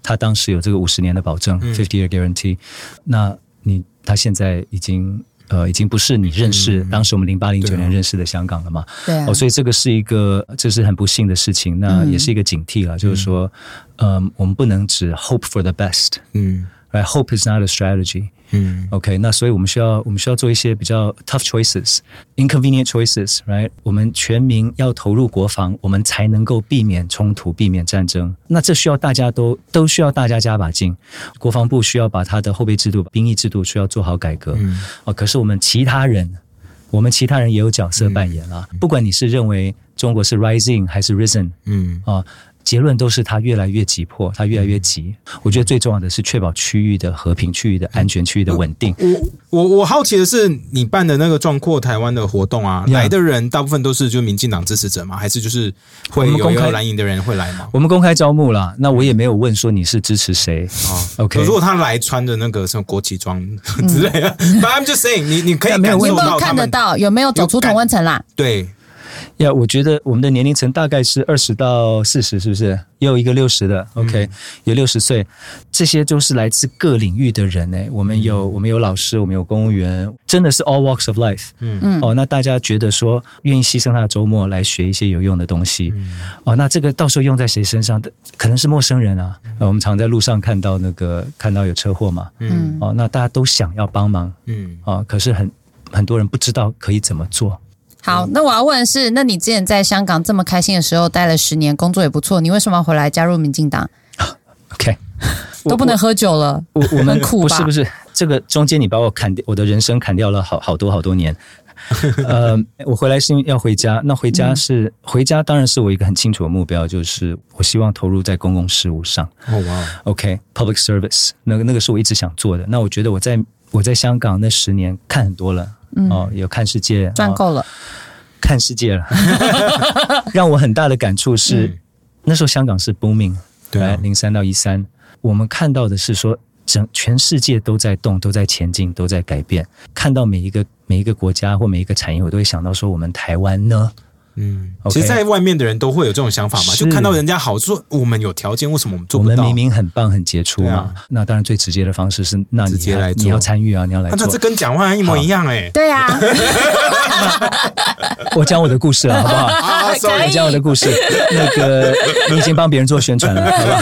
它当时有这个五十年的保证，fifty year guarantee，那你它现在已经。呃，已经不是你认识、当时我们零八零九年认识的香港了嘛？对啊。哦，所以这个是一个，这是很不幸的事情，那也是一个警惕了，就是说，嗯、我们不能只 hope for the best，嗯 right? Hope is not a strategy. 嗯 OK，那所以我们需要我们需要做一些比较 tough choices, inconvenient choices, right? 我们全民要投入国防，我们才能够避免冲突，避免战争。那这需要大家都都需要大家加把劲。国防部需要把他的后备制度、兵役制度需要做好改革。嗯哦，可是我们其他人，我们其他人也有角色扮演啊。不管你是认为中国是 rising 还是 risen，嗯啊，结论都是它越来越急迫，它越来越急。我觉得最重要的是确保区域的和平、区域的安全、区域的稳定。我我我好奇的是，你办的那个壮阔台湾的活动啊 Yeah 来的人大部分都是就民进党支持者吗？还是就是会有一我们公开蓝营的人会来吗？我们公开招募啦，那我也没有问说你是支持谁。哦 OK 如果他来穿着那个什么国旗装之类的，But I'm just saying，你你可以感没有看得到？有没有走出同温层啦？对，呀我觉得我们的年龄层大概是二十到四十，是不是？也有一个六十的，OK，、有六十岁，这些都是来自各领域的人呢。我们有、我们有老师，我们有公务员，真的是 all walks of life。嗯嗯哦，那大家觉得说愿意牺牲他的周末来学一些有用的东西，哦，那这个到时候用在谁身上的？可能是陌生人啊。呃我们常在路上看到那个看到有车祸嘛，嗯，哦，那大家都想要帮忙嗯哦、可是很很多人不知道可以怎么做。好，那我要问的是，那你之前在香港这么开心的时候待了十年，工作也不错，你为什么要回来加入民进党？OK，都不能喝酒了，我我们很苦吧不是不是，这个中间你把我砍掉，我的人生砍掉了好好多好多年。呃，我回来是因为要回家，那回家是、回家，当然是我一个很清楚的目标，就是我希望投入在公共事务上。哦哇，OK，public、service，那个那个是我一直想做的。那我觉得我在我在香港那十年看很多了，哦，有看世界，哦赚够了。看世界了，让我很大的感触是，嗯那时候香港是 booming，对啊零三到一三，我们看到的是说，整全世界都在动，都在前进，都在改变。看到每一个每一个国家或每一个产业，我都会想到说，我们台湾呢？嗯其实，在外面的人都会有这种想法嘛，就看到人家好，就说我们有条件，为什么我们做不到？我们明明很棒、很杰出嘛。啊那当然，最直接的方式是，那你直接来做你要参与啊，你要来那他这。跟讲话一模一样哎。对啊，我讲我的故事了，好不好？啊可以，sorry，我讲我的故事。那个，你已经帮别人做宣传了，好不好？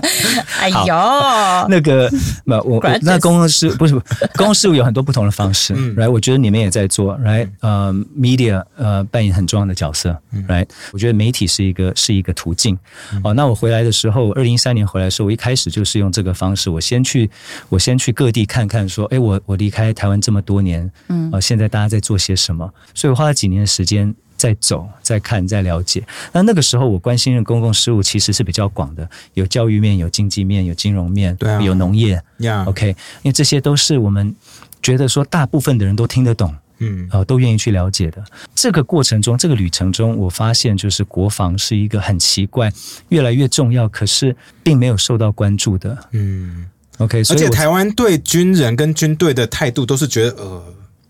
哎呦，那个，那，我那公共事不是不公共事务有很多不同的方式、嗯 r i g h t 我觉得你们也在做，right？呃，media 呃扮演很重要的角色、r i g h t 我觉得媒体是一个是一个途径。哦，那我回来的时候，二零一三年回来的时候，我一开始就是用这个方式，我先去我先去各地看看，说，哎，我我离开台湾这么多年，嗯，呃，现在大家在做些什么？所以我花了几年的时间在走、在看、在了解。那那个时候，我关心的公共事务其实是比较广的，有教育面、有经济面、有金融面，对啊有农业。呀 OK，因为这些都是我们觉得说大部分的人都听得懂，嗯呃，都愿意去了解的。这个过程中，这个旅程中，我发现就是国防是一个很奇怪、越来越重要，可是并没有受到关注的。嗯，OK，而且台湾对军人跟军队的态度都是觉得呃，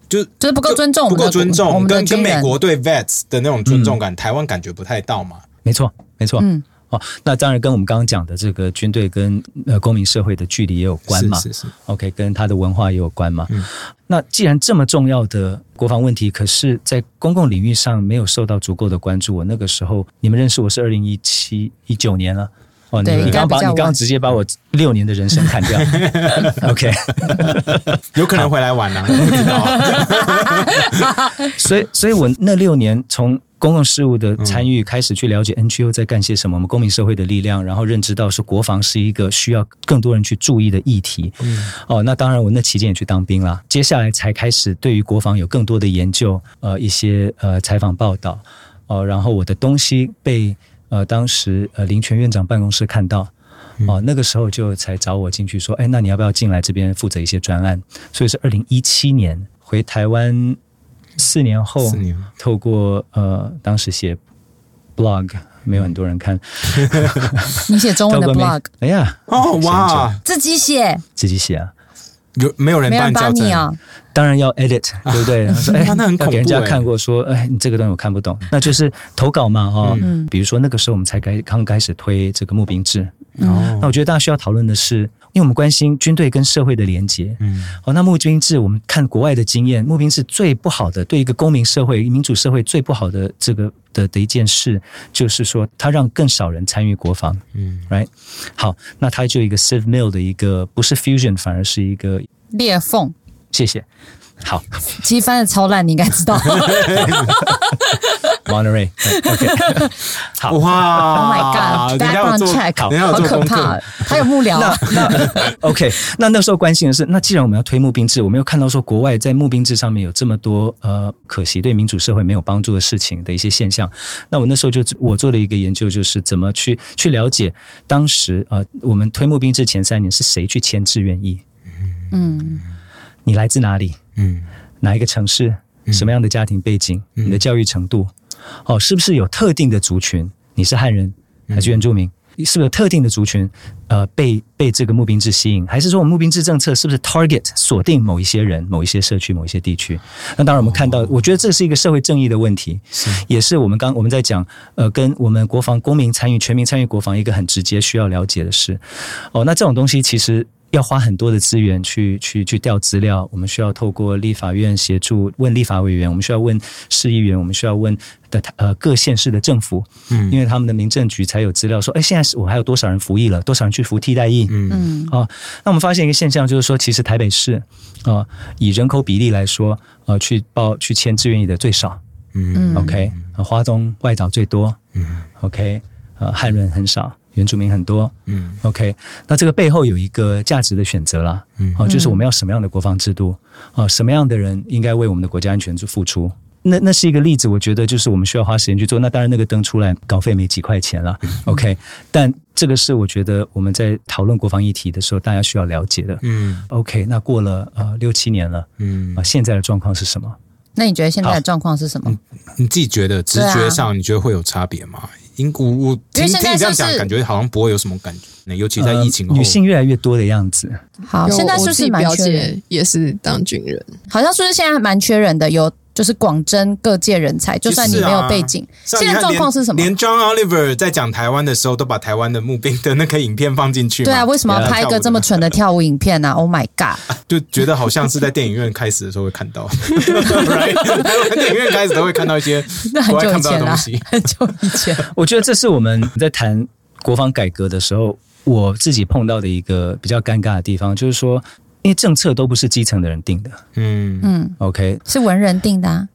就就是不够尊重不够尊重，跟跟美国对 vets 的那种尊重感，台湾感觉不太到嘛。没错，没错。嗯哦，那当然跟我们刚刚讲的这个军队跟呃公民社会的距离也有关嘛。是是是，OK，跟他的文化也有关嘛。嗯那既然这么重要的国防问题，可是在公共领域上没有受到足够的关注。我那个时候，你们认识我是二零一七一九年了。哦，你对你刚刚把你刚刚直接把我六年的人生砍掉。OK，有可能回来晚了、啊，不知道。所以，所以我那六年从公共事务的参与开始去了解 NGO 在干些什么，我们公民社会的力量，然后认知到是国防是一个需要更多人去注意的议题。嗯哦，那当然，我那期间也去当兵了。接下来才开始对于国防有更多的研究，呃，一些呃采访报道，哦、然后我的东西被呃当时呃林权院长办公室看到。哦，那个时候就才找我进去说，哎，那你要不要进来这边负责一些专案？所以是二零一七年回台湾，四年后，四年。透过呃当时写 blog，没有很多人看，你写中文的 blog 哎呀，哦哇，自己写，自己写啊，有没有人帮校正？帮你啊？当然要 edit，对不对？他 说，哎，哇那很恐怖给人家哎看过说，哎，你这个东西我看不懂，那就是投稿嘛，哈、嗯。比如说那个时候我们才开刚开始推这个募兵制，哦。那我觉得大家需要讨论的是，因为我们关心军队跟社会的连结。嗯哦，那募兵制，我们看国外的经验，募兵制最不好的，对一个公民社会、民主社会最不好的这个的的一件事，就是说它让更少人参与国防嗯，right？好，那它就一个 civ mill 的一个不是 fusion，反而是一个裂缝，谢谢。好其实翻的超烂，你应该知道。，Monterey，OK，、好，哇。Oh my god！家有 background 做 check，人家有好做功可怕课，，还有幕僚。啊。那 OK，那那时候关心的是，那既然我们要推募兵制，我们又看到说国外在募兵制上面有这么多呃可惜对民主社会没有帮助的事情的一些现象，那我那时候就我做了一个研究，就是怎么去去了解当时呃我们推募兵制前三年是谁去签志愿意，嗯，你来自哪里，嗯。哪一个城市，什么样的家庭背景，你的教育程度，哦，是不是有特定的族群？你是汉人还是原住民？是不是有特定的族群，呃，被被这个募兵制吸引，还是说我们募兵制政策是不是 target 锁定某一些人、某一些社区、某一些地区？那当然，我们看到，我觉得这是一个社会正义的问题，也是我们刚我们在讲，呃，跟我们国防公民参与、全民参与国防一个很直接需要了解的事。哦，那这种东西其实要花很多的资源去去去调资料，我们需要透过立法院协助问立法委员，我们需要问市议员，我们需要问的呃各县市的政府，嗯。因为他们的民政局才有资料说，哎，现在是我还有多少人服役了，多少人去服替代役，嗯。嗯。哦，那我们发现一个现象，就是说，其实台北市啊、呃以人口比例来说，呃，去报去签志愿役的最少。嗯。OK，、呃、花东外岛最多。嗯。OK，呃，汉人很少，原住民很多。嗯 OK，那这个背后有一个价值的选择啦。嗯哦，就是我们要什么样的国防制度啊、什么样的人应该为我们的国家安全去付出。那那是一个例子，我觉得就是我们需要花时间去做。那当然，那个灯出来稿费没几块钱了，OK。但这个是我觉得我们在讨论国防议题的时候，大家需要了解的。嗯 OK，那过了呃六七年了嗯啊、，现在的状况是什么？那你觉得现在的状况是什么？你自己觉得直觉上，你觉得会有差别吗？因我我听因为现在听你这样讲，感觉好像不会有什么感觉，尤其在疫情后，呃女性越来越多的样子。好，现在是不是蛮缺也是当军人，好像是不是现在蛮缺人的？有就是广征各界人才，就算你没有背景，现在状况是什么？连 John Oliver 在讲台湾的时候，都把台湾的募兵的那个影片放进去嘛。对啊，为什么要拍一个这么蠢的跳舞影片呢、o h my god！就觉得好像是在电影院开始的时候会看到，right？电影院开始都会看到一些 那很国外看不到久以前啦的东西。，很久以前。我觉得这是我们在谈国防改革的时候，我自己碰到的一个比较尴尬的地方，就是说，因为政策都不是基层的人定的嗯嗯，，OK，是文人定的、啊。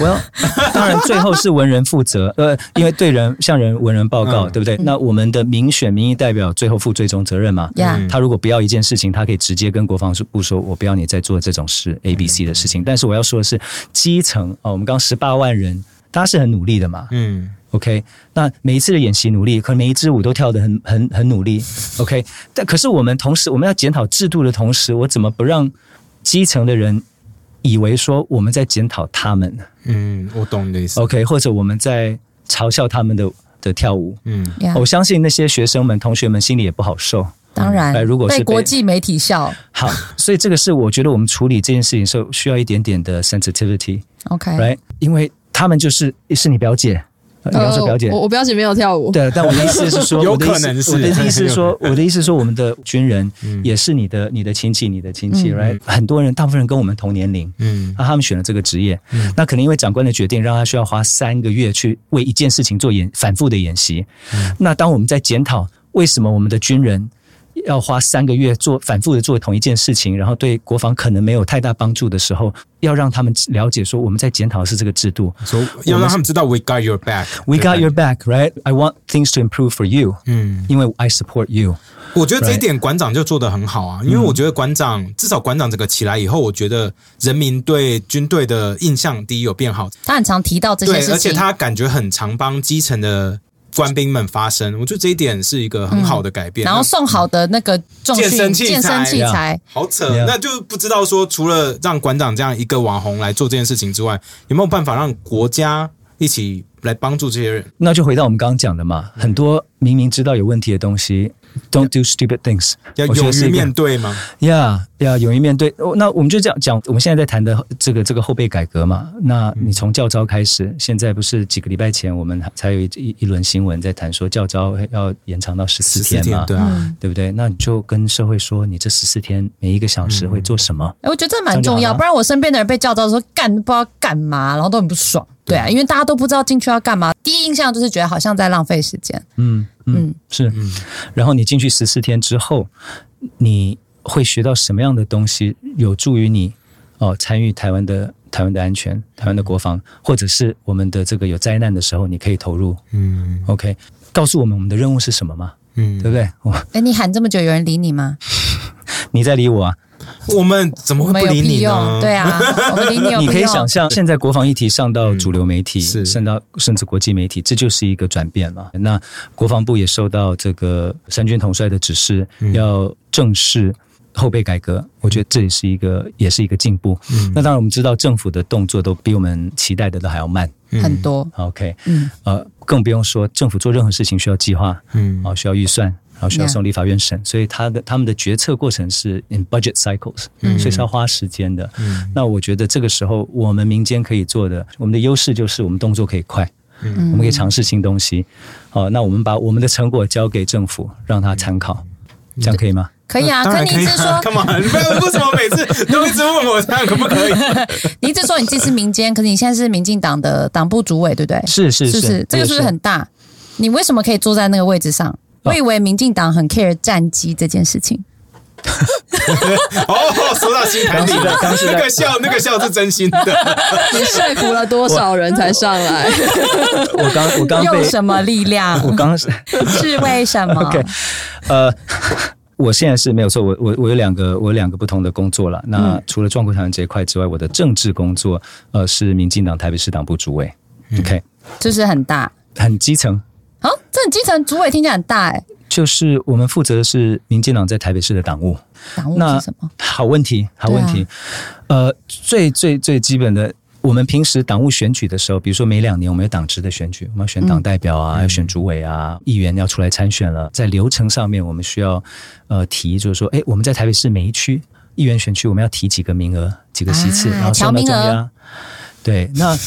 我要 当然最后是文人负责，呃，因为对人向人文人报告，嗯对不对？那我们的民选民意代表最后负最终责任嘛。他如果不要一件事情，他可以直接跟国防部说：“我不要你再做这种事 A、B、C 的事情。”但是我要说的是，基层哦，我们刚十八万人。大家是很努力的嘛。嗯 OK，那每一次的演习努力，可能每一支舞都跳得很很很努力。OK，但可是我们同时我们要检讨制度的同时，我怎么不让基层的人以为说我们在检讨他们嗯，我懂你的意思。？OK，或者我们在嘲笑他们的的跳舞？嗯我相信那些学生们、同学们心里也不好受。当然哎，如果是被被国际媒体笑好，所以这个是我觉得我们处理这件事情的时候需要一点点的 sensitivity，right？、，OK，因为他们就是是你表姐，呃你要说表姐，呃我我表姐没有跳舞，对，但我的意思是说，有 我的意思可能是。我的意思是说，我的意思是说，我们的军人嗯。也是你的、你的亲戚、你的亲戚、嗯。r i g h t 很多人，大部分人跟我们同年龄，嗯。那他们选了这个职业，嗯。那可能因为长官的决定，让他需要花三个月去为一件事情做演反复的演习。嗯。那当我们在检讨为什么我们的军人要花三个月做反复的做同一件事情，然后对国防可能没有太大帮助的时候，要让他们了解说，我们在检讨的是这个制度。所以要让他们知道 we got your back。We got your back, right? I want things to improve for you. 嗯，因为 I support you。我觉得这一点馆长就做得很好啊，因为我觉得馆长至少馆长这个起来以后，我觉得人民对军队的印象第一有变好，他很常提到这些，事情，而且他感觉很常帮基层的官兵们发声，我觉得这一点是一个很好的改变。然后送好的那个重健身器材健身器材，好扯 Yeah 那就不知道说，除了让馆长这样一个网红来做这件事情之外，有没有办法让国家一起来帮助这些人？那就回到我们刚刚讲的嘛，很多明明知道有问题的东西，don't do stupid things，要勇于面对吗？呀呀，勇于面对。哦那我们就这样讲，我们现在在谈的这个这个后备改革嘛。那你从教招开始，现在不是几个礼拜前我们才有一一一轮新闻在谈说教招要延长到十四天嘛，对啊，嗯，对不对？那你就跟社会说，你这十四天每一个小时会做什么？哎，我觉得这蛮重要，不然我身边的人被叫招说干不知道干嘛，然后都很不爽。对啊，因为大家都不知道进去要干嘛，第一印象就是觉得好像在浪费时间。嗯嗯嗯，是。然后你进去十四天之后，你会学到什么样的东西，有助于你哦参与台湾的台湾的安全、台湾的国防，或者是我们的这个有灾难的时候，你可以投入。嗯 OK，告诉我们我们的任务是什么吗？嗯对不对？我哎，你喊这么久，有人理你吗？你在理我啊？我们怎么会不理你？对啊，我们理你有。你可以想象，现在国防议题上到主流媒体，嗯是上到甚至国际媒体，这就是一个转变嘛。那国防部也受到这个三军统帅的指示，嗯要正视后备改革。我觉得这也是一个，也是一个进步。嗯那当然，我们知道政府的动作都比我们期待的都还要慢。很多，OK，嗯，呃，更不用说政府做任何事情需要计划，嗯啊、需要预算，然后需要送立法院审，所以他的他们的决策过程是 in budget cycles，、嗯所以是要花时间的。嗯那我觉得这个时候我们民间可以做的，我们的优势就是我们动作可以快，嗯我们可以尝试新东西。好、那我们把我们的成果交给政府，让他参考，这样可以吗？可以啊。可你一直说啊，干嘛？你不要为什么每次 都一直问我这样可不可以？你一直说你自己是民间，可是你现在是民进党的党部主委，对不对？是是是不是？这个是不是很大？你为什么可以坐在那个位置上？我以为民进党很 care 战机这件事情。哦，说到心坎里了，那个笑，那个笑是真心的。你说服了多少人才上来？我刚我刚被用什么力量？我刚是 是为什么 OK，呃，我现在是没有错，我我我有两个我有两个不同的工作了。那除了壮国台湾这一块之外，我的政治工作呃是民进党台北市党部主委。OK，就是很大。很基层，好，这很基层，主委听起来很大哎。就是我们负责的是民进党在台北市的党务。党务那是什么？好问题，好问题。啊呃，最最最基本的，我们平时党务选举的时候，比如说每两年我们有党职的选举，我们要选党代表啊，要选主委啊，议员要出来参选了，在流程上面我们需要呃提，就是说，哎，我们在台北市每一区议员选区，我们要提几个名额，几个席次，啊然后送到中调名央。对，那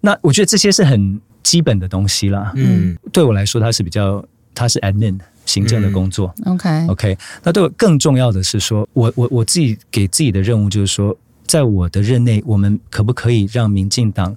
那我觉得这些是很基本的东西啦。嗯。对我来说，它是比较，它是 admin 行政的工作。OK，OK，那对我更重要的是说，我我我自己给自己的任务就是说，在我的任内，我们可不可以让民进党，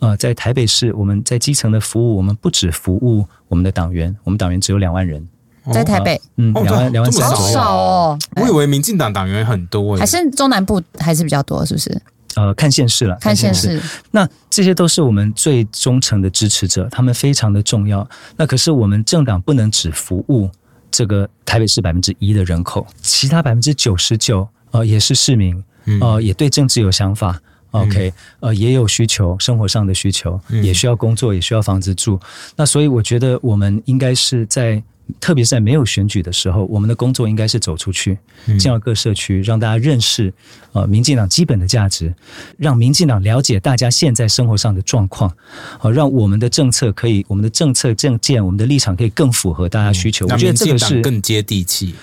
呃，在台北市我们在基层的服务，我们不只服务我们的党员，我们党员只有两万人，在台北，嗯，哦两万两万三左右，少哦。我以为民进党党员很多耶，还是中南部还是比较多，是不是？呃，看现实了，看现实，那这些都是我们最忠诚的支持者，他们非常的重要。那可是我们政党不能只服务这个台北市百分之一的人口，其他百分之九十九呃也是市民，呃也对政治有想法。OK，呃，也有需求，生活上的需求，也需要工作，也需要房子住。那所以我觉得我们应该是在。特别是在没有选举的时候，我们的工作应该是走出去，进到各社区，让大家认识呃民进党基本的价值，让民进党了解大家现在生活上的状况，好让我们的政策可以，我们的政策政见，我们的立场可以更符合大家需求。我觉得这个是更接地气。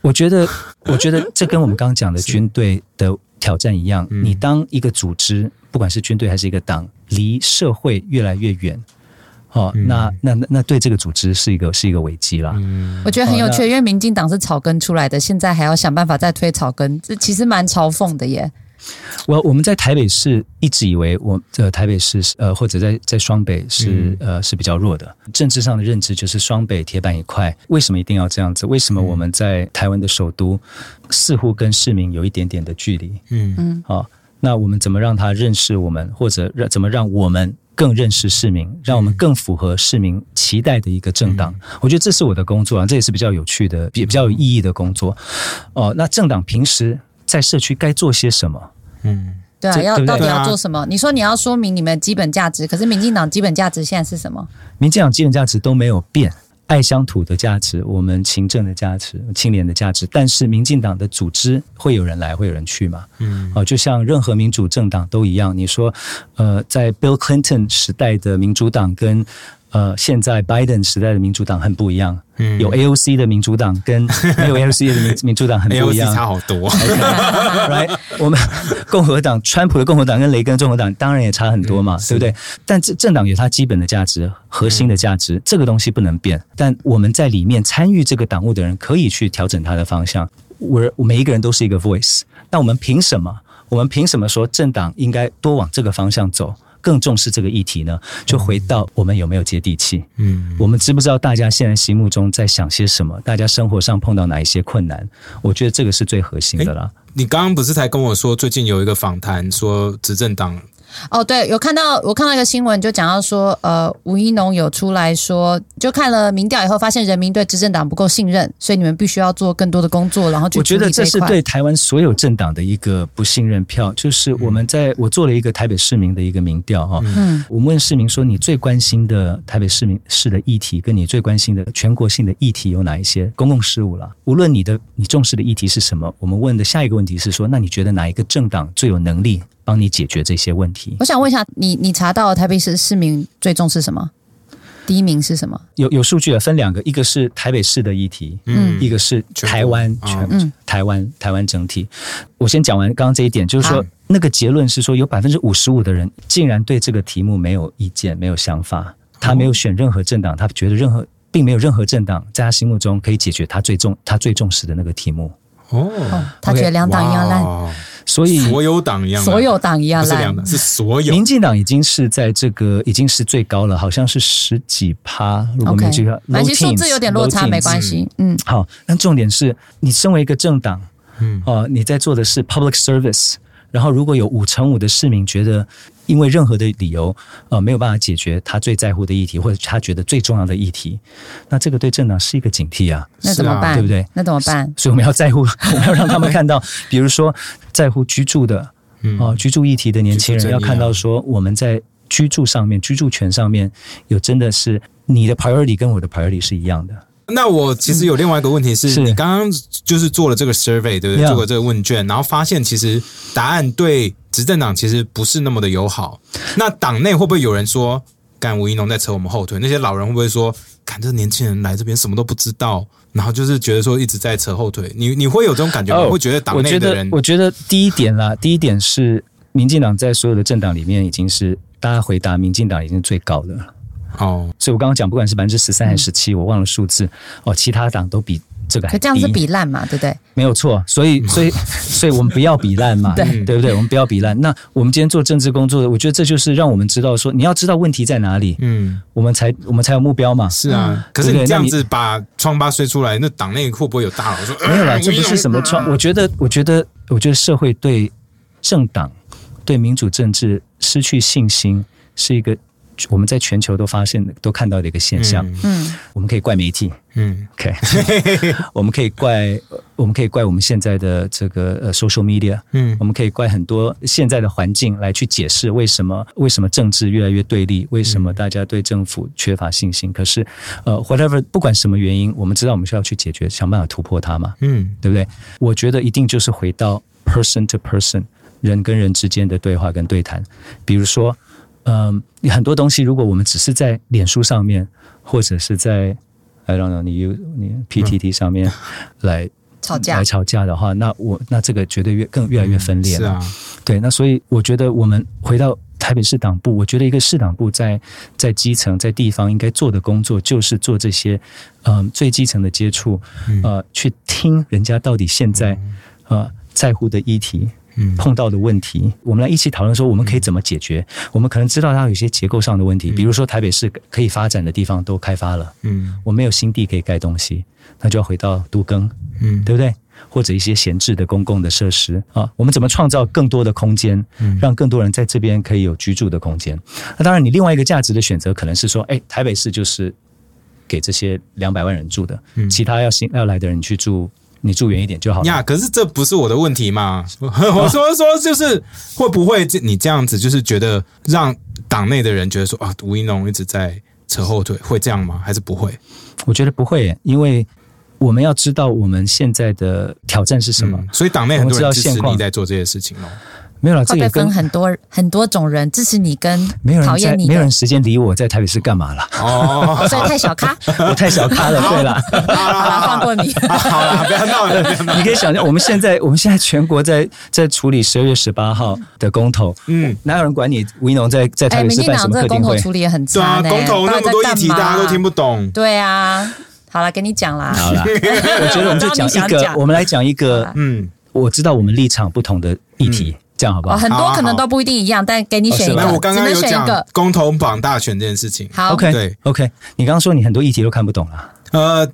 我觉得，我觉得 这跟我们刚刚讲的军队的挑战一样。你当一个组织，不管是军队还是一个党，离社会越来越远。哦，那那那那对这个组织是一个是一个危机啦。嗯我觉得很有趣，因为民进党是草根出来的，现在还要想办法再推草根，这其实蛮嘲讽的耶。我我们在台北市一直以为，我呃台北市呃或者在在双北是呃是比较弱的，政治上的认知就是双北铁板一块。为什么一定要这样子？为什么我们在台湾的首都似乎跟市民有一点点的距离？嗯嗯，好，那我们怎么让他认识我们，或者让怎么让我们？更认识市民，让我们更符合市民期待的一个政党，我觉得这是我的工作啊，这也是比较有趣的、比比较有意义的工作。哦，那政党平时在社区该做些什么？嗯，对啊，要到底要做什么？你说你要说明你们基本价值，可是民进党基本价值现在是什么？民进党基本价值都没有变。爱乡土的价值，我们勤政的价值，清廉的价值，但是民进党的组织会有人来，会有人去嘛？嗯，哦，就像任何民主政党都一样。你说，呃，在 Bill Clinton 时代的民主党跟。呃，现在 Biden 时代的民主党很不一样，嗯，有 AOC 的民主党跟没有 AOC 的民民主党很不一样，差好多。Right，我们共和党，川普的共和党跟雷根共和党当然也差很多嘛，对不对？但这政党有它基本的价值、核心的价值，这个东西不能变。但我们在里面参与这个党务的人，可以去调整它的方向。我每一个人都是一个 voice，那我们凭什么？我们凭什么说政党应该多往这个方向走？更重视这个议题呢，就回到我们有没有接地气？嗯，我们知不知道大家现在心目中在想些什么？大家生活上碰到哪一些困难？我觉得这个是最核心的啦。你刚刚不是才跟我说，最近有一个访谈说执政党。哦，对，有看到我看到一个新闻，就讲到说，呃，吴一农有出来说，就看了民调以后，发现人民对执政党不够信任，所以你们必须要做更多的工作，然后我觉得这是对台湾所有政党的一个不信任票。就是我们在我做了一个台北市民的一个民调哈，嗯，我们问市民说，你最关心的台北市民市的议题，跟你最关心的全国性的议题有哪一些公共事务了？无论你的你重视的议题是什么，我们问的下一个问题是说，那你觉得哪一个政党最有能力？帮你解决这些问题。我想问一下，你你查到台北市市民最重视什么？第一名是什么？有有数据的，分两个，一个是台北市的议题，嗯，一个是台湾全台湾台湾整体。我先讲完刚刚这一点，就是说那个结论是说，有百分之五十五的人竟然对这个题目没有意见、没有想法，他没有选任何政党，他觉得任何并没有任何政党在他心目中可以解决他最重他最重视的那个题目。哦，他觉得两党一样烂。所以所有党一样，所有党一样烂，是是所有。民进党已经是在这个已经是最高了，好像是十几趴。如果没记错，反正数字有点落差，没关系。嗯，好。那重点是你身为一个政党，嗯，哦，你在做的是 public service。然后如果有五成五的市民觉得。因为任何的理由，呃，没有办法解决他最在乎的议题，或者他觉得最重要的议题，那这个对政党是一个警惕啊。那怎么办？对不对？那怎么办？所以我们要在乎，我们要让他们看到，比如说在乎居住的，哦，居住议题的年轻人要看到说，我们在居住上面、居住权上面有真的是你的 priority 跟我的 priority 是一样的。那我其实有另外一个问题是，你刚刚就是做了这个 survey，对不对？做过这个问卷，然后发现其实答案对执政党其实不是那么的友好。那党内会不会有人说，干吴一农在扯我们后腿？那些老人会不会说，看这年轻人来这边什么都不知道，然后就是觉得说一直在扯后腿？你你会有这种感觉吗？会觉得党内的人？我觉得第一点啦，第一点是民进党在所有的政党里面已经是大家回答，民进党已经最高的了。哦，所以我刚刚讲，不管是百分之十三还是十七，我忘了数字哦。其他党都比这个还可这样子比烂嘛，对不对？没有错，所以所以 所以我们不要比烂嘛，对对不对？我们不要比烂。那我们今天做政治工作的，我觉得这就是让我们知道说，你要知道问题在哪里，嗯，我们才我们才有目标嘛。是啊，可是你这样子把疮疤摔出来，那党内会不会有大佬说没有啦，这不是什么疮？我觉得，我觉得，我觉得社会对政党、对民主政治失去信心，是一个。我们在全球都发现都看到的一个现象。嗯，我们可以怪媒体嗯，OK，我们可以怪我们可以怪我们现在的这个呃 social media，嗯我们可以怪很多现在的环境来去解释为什么为什么政治越来越对立，为什么大家对政府缺乏信心。可是呃，whatever 不管什么原因，我们知道我们需要去解决，想办法突破它嘛。嗯对不对？我觉得一定就是回到 person to person 人跟人之间的对话跟对谈。比如说，嗯，很多东西如果我们只是在脸书上面，或者是在 I don't know 你你 PTT 上面 来。吵架来吵架的话，那我那这个绝对越更越来越分裂了。是啊，对，那所以我觉得我们回到台北市党部，我觉得一个市党部在在基层在地方应该做的工作，就是做这些嗯、最基层的接触，呃，去听人家到底现在呃在乎的议题。嗯碰到的问题，我们来一起讨论说我们可以怎么解决。我们可能知道它有一些结构上的问题，比如说台北市可以发展的地方都开发了，嗯我没有新地可以盖东西，那就要回到都更，嗯对不对？或者一些闲置的公共的设施啊，我们怎么创造更多的空间，让更多人在这边可以有居住的空间？那当然，你另外一个价值的选择可能是说，哎，台北市就是给这些两百万人住的，其他要新要来的人去住，你住远一点就好了。呀，可是这不是我的问题嘛？我说说就是会不会这你这样子，就是觉得让党内的人觉得说啊，吴一农一直在扯后腿，会这样吗？还是不会？我觉得不会，因为我们要知道我们现在的挑战是什么。嗯所以党内很多人支持你在做这些事情哦。没有了，这也跟分很多很多种人支持你跟没有人在讨厌你的没有人？时间理我在台北市干嘛了？哦，所以太小咖，我太小咖了，对了，放过你。好了，不要闹了。你可以想象，我们现在我们现在全国在在处理十二月十八号的公投，嗯，哪有人管你吴一农在在台北市办什党这个么特定会？公投处理也很差呢。公投那么多议题，大家都听不。懂。对啊，好了，跟你讲啦。好了，我觉得我们就讲一个，我们来讲一个，嗯，我知道我们立场不同的议题，这样好不哦，好很多可能都不一定一样，但给你选一个，我刚刚有讲。公投榜大选这件事情，好？OK 对。OK，你刚刚说你很多议题都看不懂了，呃，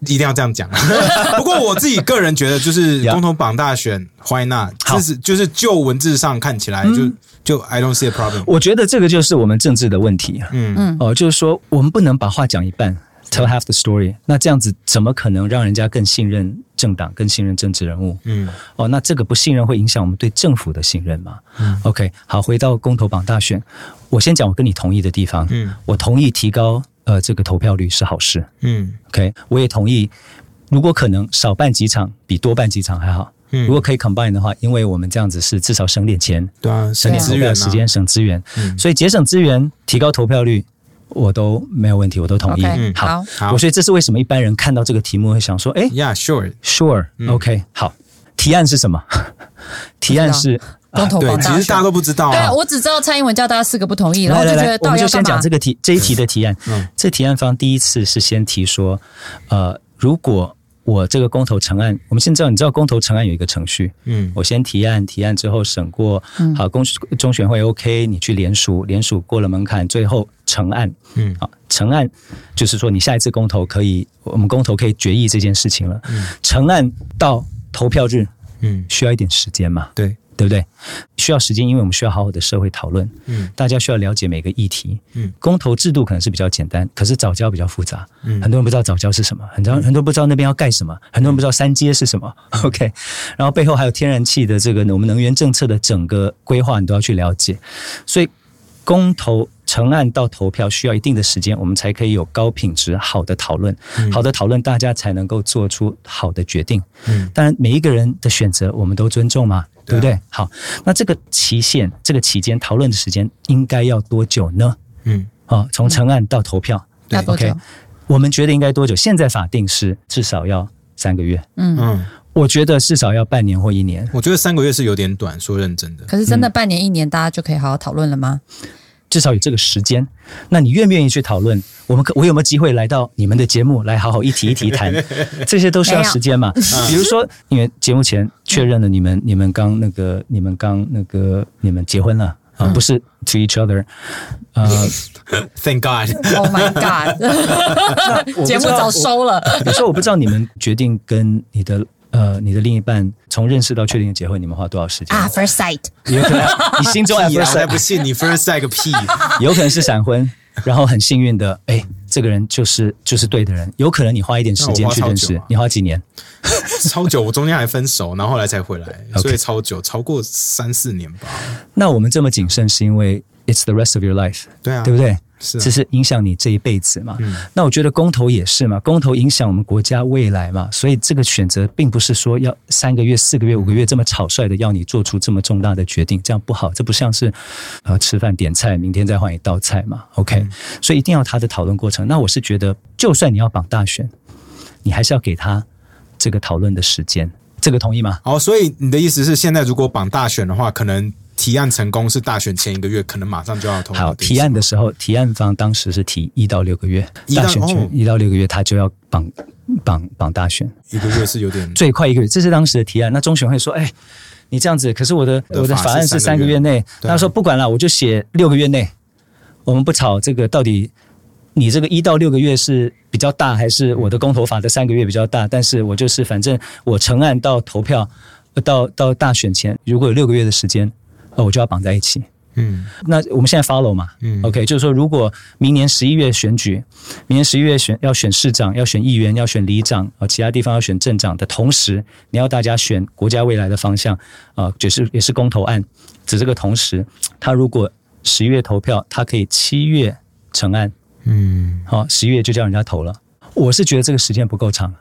一定要这样讲。不过我自己个人觉得，就是 呀公投榜大选，Why not？是就是就文字上看起来，就就 I don't see a problem。我觉得这个就是我们政治的问题啊。嗯。嗯。哦，就是说我们不能把话讲一半，tell half the story，那这样子怎么可能让人家更信任政党、更信任政治人物？嗯哦，那这个不信任会影响我们对政府的信任嘛、o k 好，回到公投榜大选，我先讲我跟你同意的地方。嗯我同意提高呃这个投票率是好事。嗯 OK，我也同意，如果可能少办几场比多办几场还好。嗯如果可以 combine 的话，因为我们这样子是至少省点钱，对啊，省省点投资源啊时间，省资源，嗯所以节省资源，提高投票率，我都没有问题，我都同意。OK，嗯好，好我所以这是为什么一般人看到这个题目会想说，哎，，Yeah sure。Sure，OK，、好。提案是什么？提案是对公投榜，大选其实大家都不知道对。我只知道蔡英文叫大家四个不同意，然后我就觉得，来来来我到底要干嘛们就先讲这？个题这一题的提案。嗯这提案方第一次是先提说，呃，如果我这个公投成案，我们先知道，你知道公投成案有一个程序，嗯。我先提案，提案之后审过，好公中选会 OK，你去联署，联署过了门槛，最后成案。嗯。好，成案就是说你下一次公投可以，我们公投可以决议这件事情了。嗯。成案到投票日嗯，需要一点时间嘛，对，对不对？需要时间，因为我们需要好好的社会讨论，嗯大家需要了解每个议题。嗯，公投制度可能是比较简单，可是早教比较复杂。嗯很多人不知道早教是什么，很多人很多人不知道那边要盖什么，很多人不知道三阶是什么。OK，然后背后还有天然气的这个我们能源政策的整个规划，你都要去了解。所以公投成案到投票需要一定的时间，我们才可以有高品质、好的讨论。好的讨论，大家才能够做出好的决定。嗯当然，每一个人的选择我们都尊重嘛，对不对？好，那这个期限、这个期间讨论的时间应该要多久呢？嗯哦，从成案到投票，要多久 OK？我们觉得应该多久？现在法定是至少要三个月，嗯，嗯，我觉得至少要半年或一年。我觉得三个月是有点短，说认真的。可是真的半年一年，大家就可以好好讨论了吗？至少有这个时间，那你愿不愿意去讨论？我们可我有没有机会来到你们的节目来好好一题一题谈？这些都需要时间嘛。比如说，因为节目前确认了你们你们刚那个你们刚那个你们结婚了啊，不是 to each other，呃，Thank God。Oh my god！节目早收了。比如说我不知道你们决定跟你的呃，你的另一半从认识到确定结婚，你们花多少时间啊？First sight，有可能你心中我才不信你 first sight 个屁，有可能是闪婚，然后很幸运的，哎，这个人就是就是对的人。有可能你花一点时间去认识，你花几年？超久，我中间还分手，然后后来才回来，所以超久，超过三四年吧。那我们这么谨慎，是因为 it's the rest of your life，对啊，对不对？是，这是影响你这一辈子嘛？那我觉得公投也是嘛，公投影响我们国家未来嘛，所以这个选择并不是说要三个月、四个月、五个月这么草率的要你做出这么重大的决定，这样不好，这不像是呃吃饭点菜，明天再换一道菜嘛。OK，所以一定要他的讨论过程。那我是觉得，就算你要绑大选，你还是要给他这个讨论的时间，这个同意吗？好，所以你的意思是，现在如果绑大选的话，可能。提案成功是大选前一个月，可能马上就要投。好，提案的时候，提案方当时是提一到六个月，大选前一到六个月，他就要绑绑绑大选。一个月是有点最快一个月，这是当时的提案。那中选会说：“哎，你这样子，可是我的我的法案是三个月内。”他说：“不管了，我就写六个月内，我们不吵这个到底你这个一到六个月是比较大，还是我的公投法的三个月比较大？但是我就是反正我成案到投票到到大选前，如果有六个月的时间。”哦，我就要绑在一起。嗯，那我们现在 follow 嘛？嗯，OK，就是说，如果明年十一月选举，明年十一月选要选市长，要选议员，要选里长，啊，其他地方要选镇长的同时，你要大家选国家未来的方向，啊，就是也是公投案。指这个同时，他如果十一月投票，他可以七月成案。嗯，好，十一月就叫人家投了。我是觉得这个时间不够长。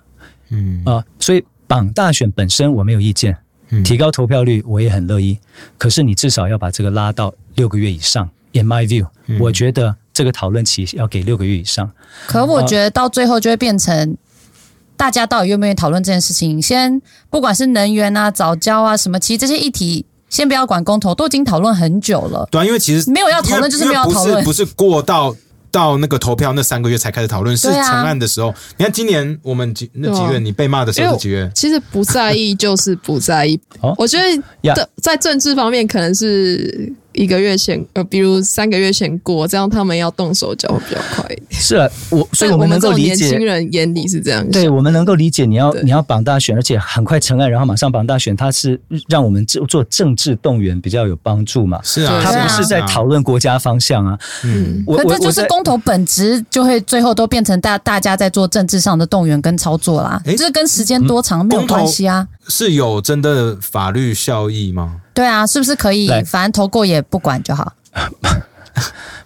嗯啊，所以绑大选本身我没有意见。提高投票率，我也很乐意。可是你至少要把这个拉到六个月以上。In my view，我觉得这个讨论期要给六个月以上。可我觉得到最后就会变成，大家到底愿不愿意讨论这件事情？先不管是能源啊、早教啊什么，其实这些议题先不要管公投，都已经讨论很久了。对，因为其实没有要讨论，就是没有讨论，不是过到。到那个投票那三个月才开始讨论，是成案的时候。你看今年我们几那几月，你被骂的时候是几月？其实不在意就是不在意。我觉得在政治方面可能是。一个月前，呃，比如三个月前过，这样他们要动手脚会比较快一点。是啊，我所以我们能够理解年轻人眼里是这样。对我们能够理解，你要你要绑大选，而且很快成案，然后马上绑大选，它是让我们做做政治动员比较有帮助嘛？是啊，它不是在讨论国家方向啊。嗯，我这就是公投本质，就会最后都变成大大家在做政治上的动员跟操作啦。这跟时间多长没有关系啊。是有真的法律效益吗？对啊，是不是可以？反正投过也不管就好。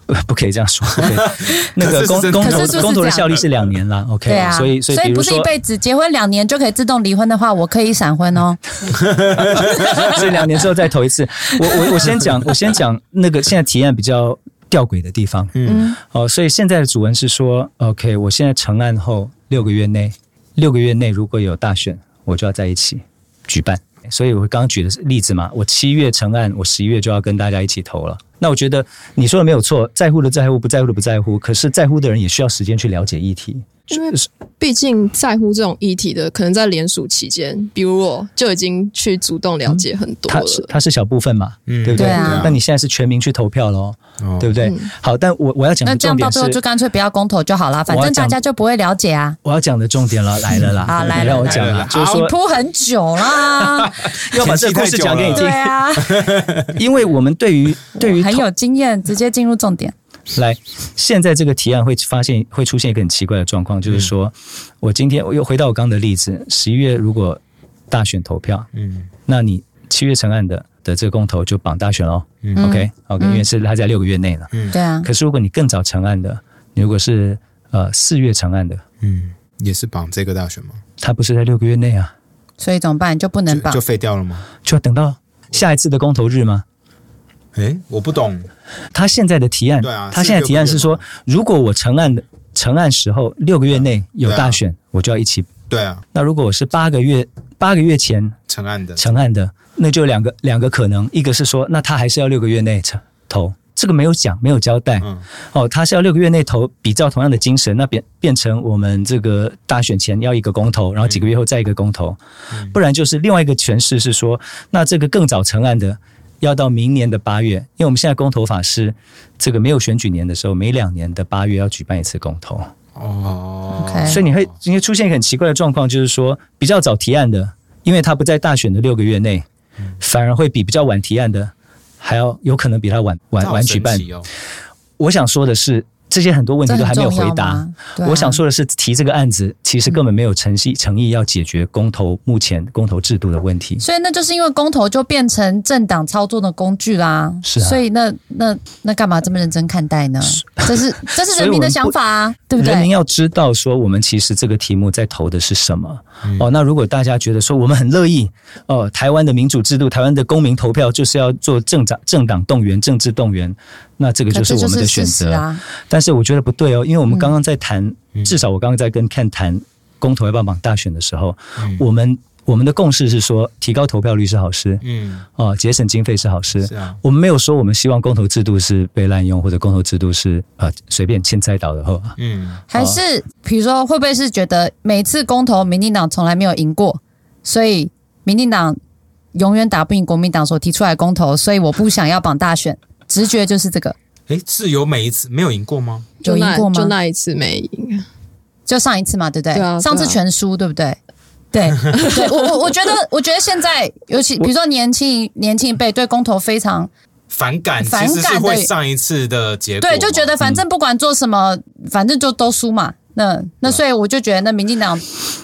不，不可以这样说。那个公公投公投的效力是两年了。OK，对啊，所以所以不是一辈子结婚两年就可以自动离婚的话，我可以闪婚哦。所以两年之后再投一次。我我我先讲，我先讲那个现在提案比较吊诡的地方。嗯，哦，所以现在的主文是说，OK，我现在成案后六个月内，六个月内如果有大选，我就要在一起举办。所以我刚刚举的例子嘛，我七月成案，我十一月就要跟大家一起投了。那我觉得你说的没有错，在乎的在乎，不在乎的不在乎。可是在乎的人也需要时间去了解议题。因为毕竟在乎这种议题的，可能在联署期间，比如我就已经去主动了解很多了。他是小部分嘛，对不对？那你现在是全民去投票喽，对不对？好，但我我要讲的重点是，那这样到最后就干脆不要公投就好了，反正大家就不会了解啊。我要讲的重点了，来了啦！好，来了，让我讲了，就是说铺很久啦，要把这个故事讲给你听。对啊，因为我们对于对于很有经验，直接进入重点。来，现在这个提案会发现会出现一个很奇怪的状况，就是说，我今天我又回到我刚刚的例子，十一月如果大选投票，嗯，那你七月成案的的这个公投就绑大选喽，OK，OK，因为是他在六个月内了，嗯，对啊。可是如果你更早成案的，你如果是呃四月成案的，嗯，也是绑这个大选吗？他不是在六个月内啊，所以怎么办？就不能绑，就废掉了吗？就要等到下一次的公投日吗？哎，我不懂。他现在的提案，对啊，他现在提案是说，如果我成案的成案时候六个月内有大选，我就要一起。对啊。那如果我是八个月八个月前成案的，成案的，那就两个两个可能，一个是说，那他还是要六个月内成投，这个没有讲，没有交代。嗯。哦，他是要六个月内投，比照同样的精神，那变变成我们这个大选前要一个公投，然后几个月后再一个公投，不然就是另外一个诠释是说，那这个更早成案的。要到明年的八月，因为我们现在公投法是这个没有选举年的时候，每两年的八月要举办一次公投。哦，所以你会，你会出现一个很奇怪的状况，就是说比较早提案的，因为他不在大选的六个月内，反而会比比较晚提案的还要有可能比他晚晚晚举办。我想说的是。这些很多问题都还没有回答。我想说的是，提这个案子其实根本没有诚意诚意要解决公投目前公投制度的问题。所以那就是因为公投就变成政党操作的工具啦。是啊。所以那那那干嘛这么认真看待呢？这是 这是人民的想法啊，对不对？人民要知道说，我们其实这个题目在投的是什么。哦，那如果大家觉得说我们很乐意哦，台湾的民主制度，台湾的公民投票就是要做政党政党动员、政治动员。那这个就是我们的选择，但是我觉得不对哦，因为我们刚刚在谈，至少我刚刚在跟 Ken 谈公投要不要绑大选的时候，我们我们的共识是说，提高投票率是好事，嗯，哦，节省经费是好事，是啊，我们没有说我们希望公投制度是被滥用，或者公投制度是呃随便欠栽倒的后，嗯，还是比如说会不会是觉得每次公投民进党从来没有赢过，所以民进党永远打不赢国民党所提出来公投，所以我不想要绑大选。直觉就是这个。哎，是有每一次没有赢过吗？有赢过吗？就那一次没赢，就上一次嘛，对不对？对啊。上次全输，对不对？对。对我我我觉得，我觉得现在，尤其比如说年轻年轻一辈对公投非常反感，反感会上一次的结果。对，就觉得反正不管做什么，反正就都输嘛。那那所以我就觉得，那民进党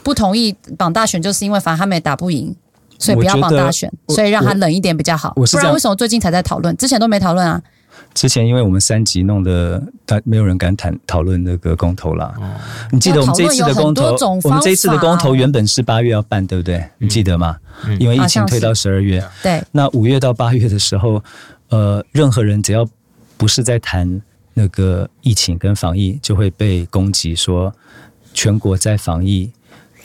不同意绑大选，就是因为反正他们也打不赢。所以不要绑大选，所以让他冷一点比较好。不然为什么最近才在讨论？之前都没讨论啊。之前因为我们三级弄的，但没有人敢谈讨论那个公投啦。你记得我们这次的公投，我们这次的公投原本是八月要办，对不对？你记得吗？因为疫情推到十二月。对。那五月到八月的时候，呃，任何人只要不是在谈那个疫情跟防疫，就会被攻击说全国在防疫，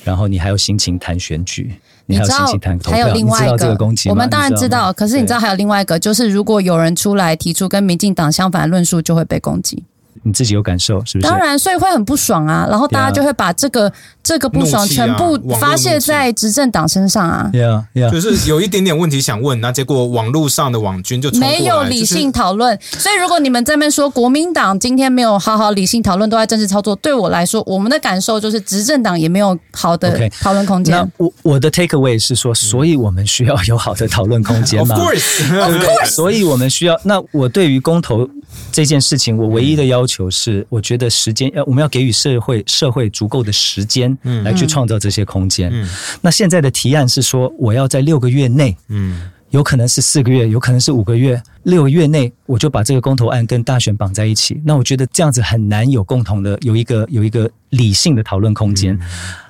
然后你还有心情谈选举。你知道还有另外一个，我们当然知道。可是你知道还有另外一个，就是如果有人出来提出跟民进党相反的论述，就会被攻击。你自己有感受是不是？当然，所以会很不爽啊。然后大家就会把这个这个不爽全部发泄在执政党身上啊。对啊，就是有一点点问题想问，那结果网络上的网军就没有理性讨论。所以如果你们这边说国民党今天没有好好理性讨论，都在政治操作，对我来说，我们的感受就是执政党也没有好的讨论空间。那我我的 take away 是说，所以我们需要有好的讨论空间嘛？Of course，所以我们需要。那我对于公投。这件事情，我唯一的要求是，我觉得时间要我们要给予社会社会足够的时间，嗯，来去创造这些空间。嗯，那现在的提案是说，我要在六个月内，嗯，有可能是四个月，有可能是五个月，六个月内我就把这个公投案跟大选绑在一起。那我觉得这样子很难有共同的有一个有一个理性的讨论空间。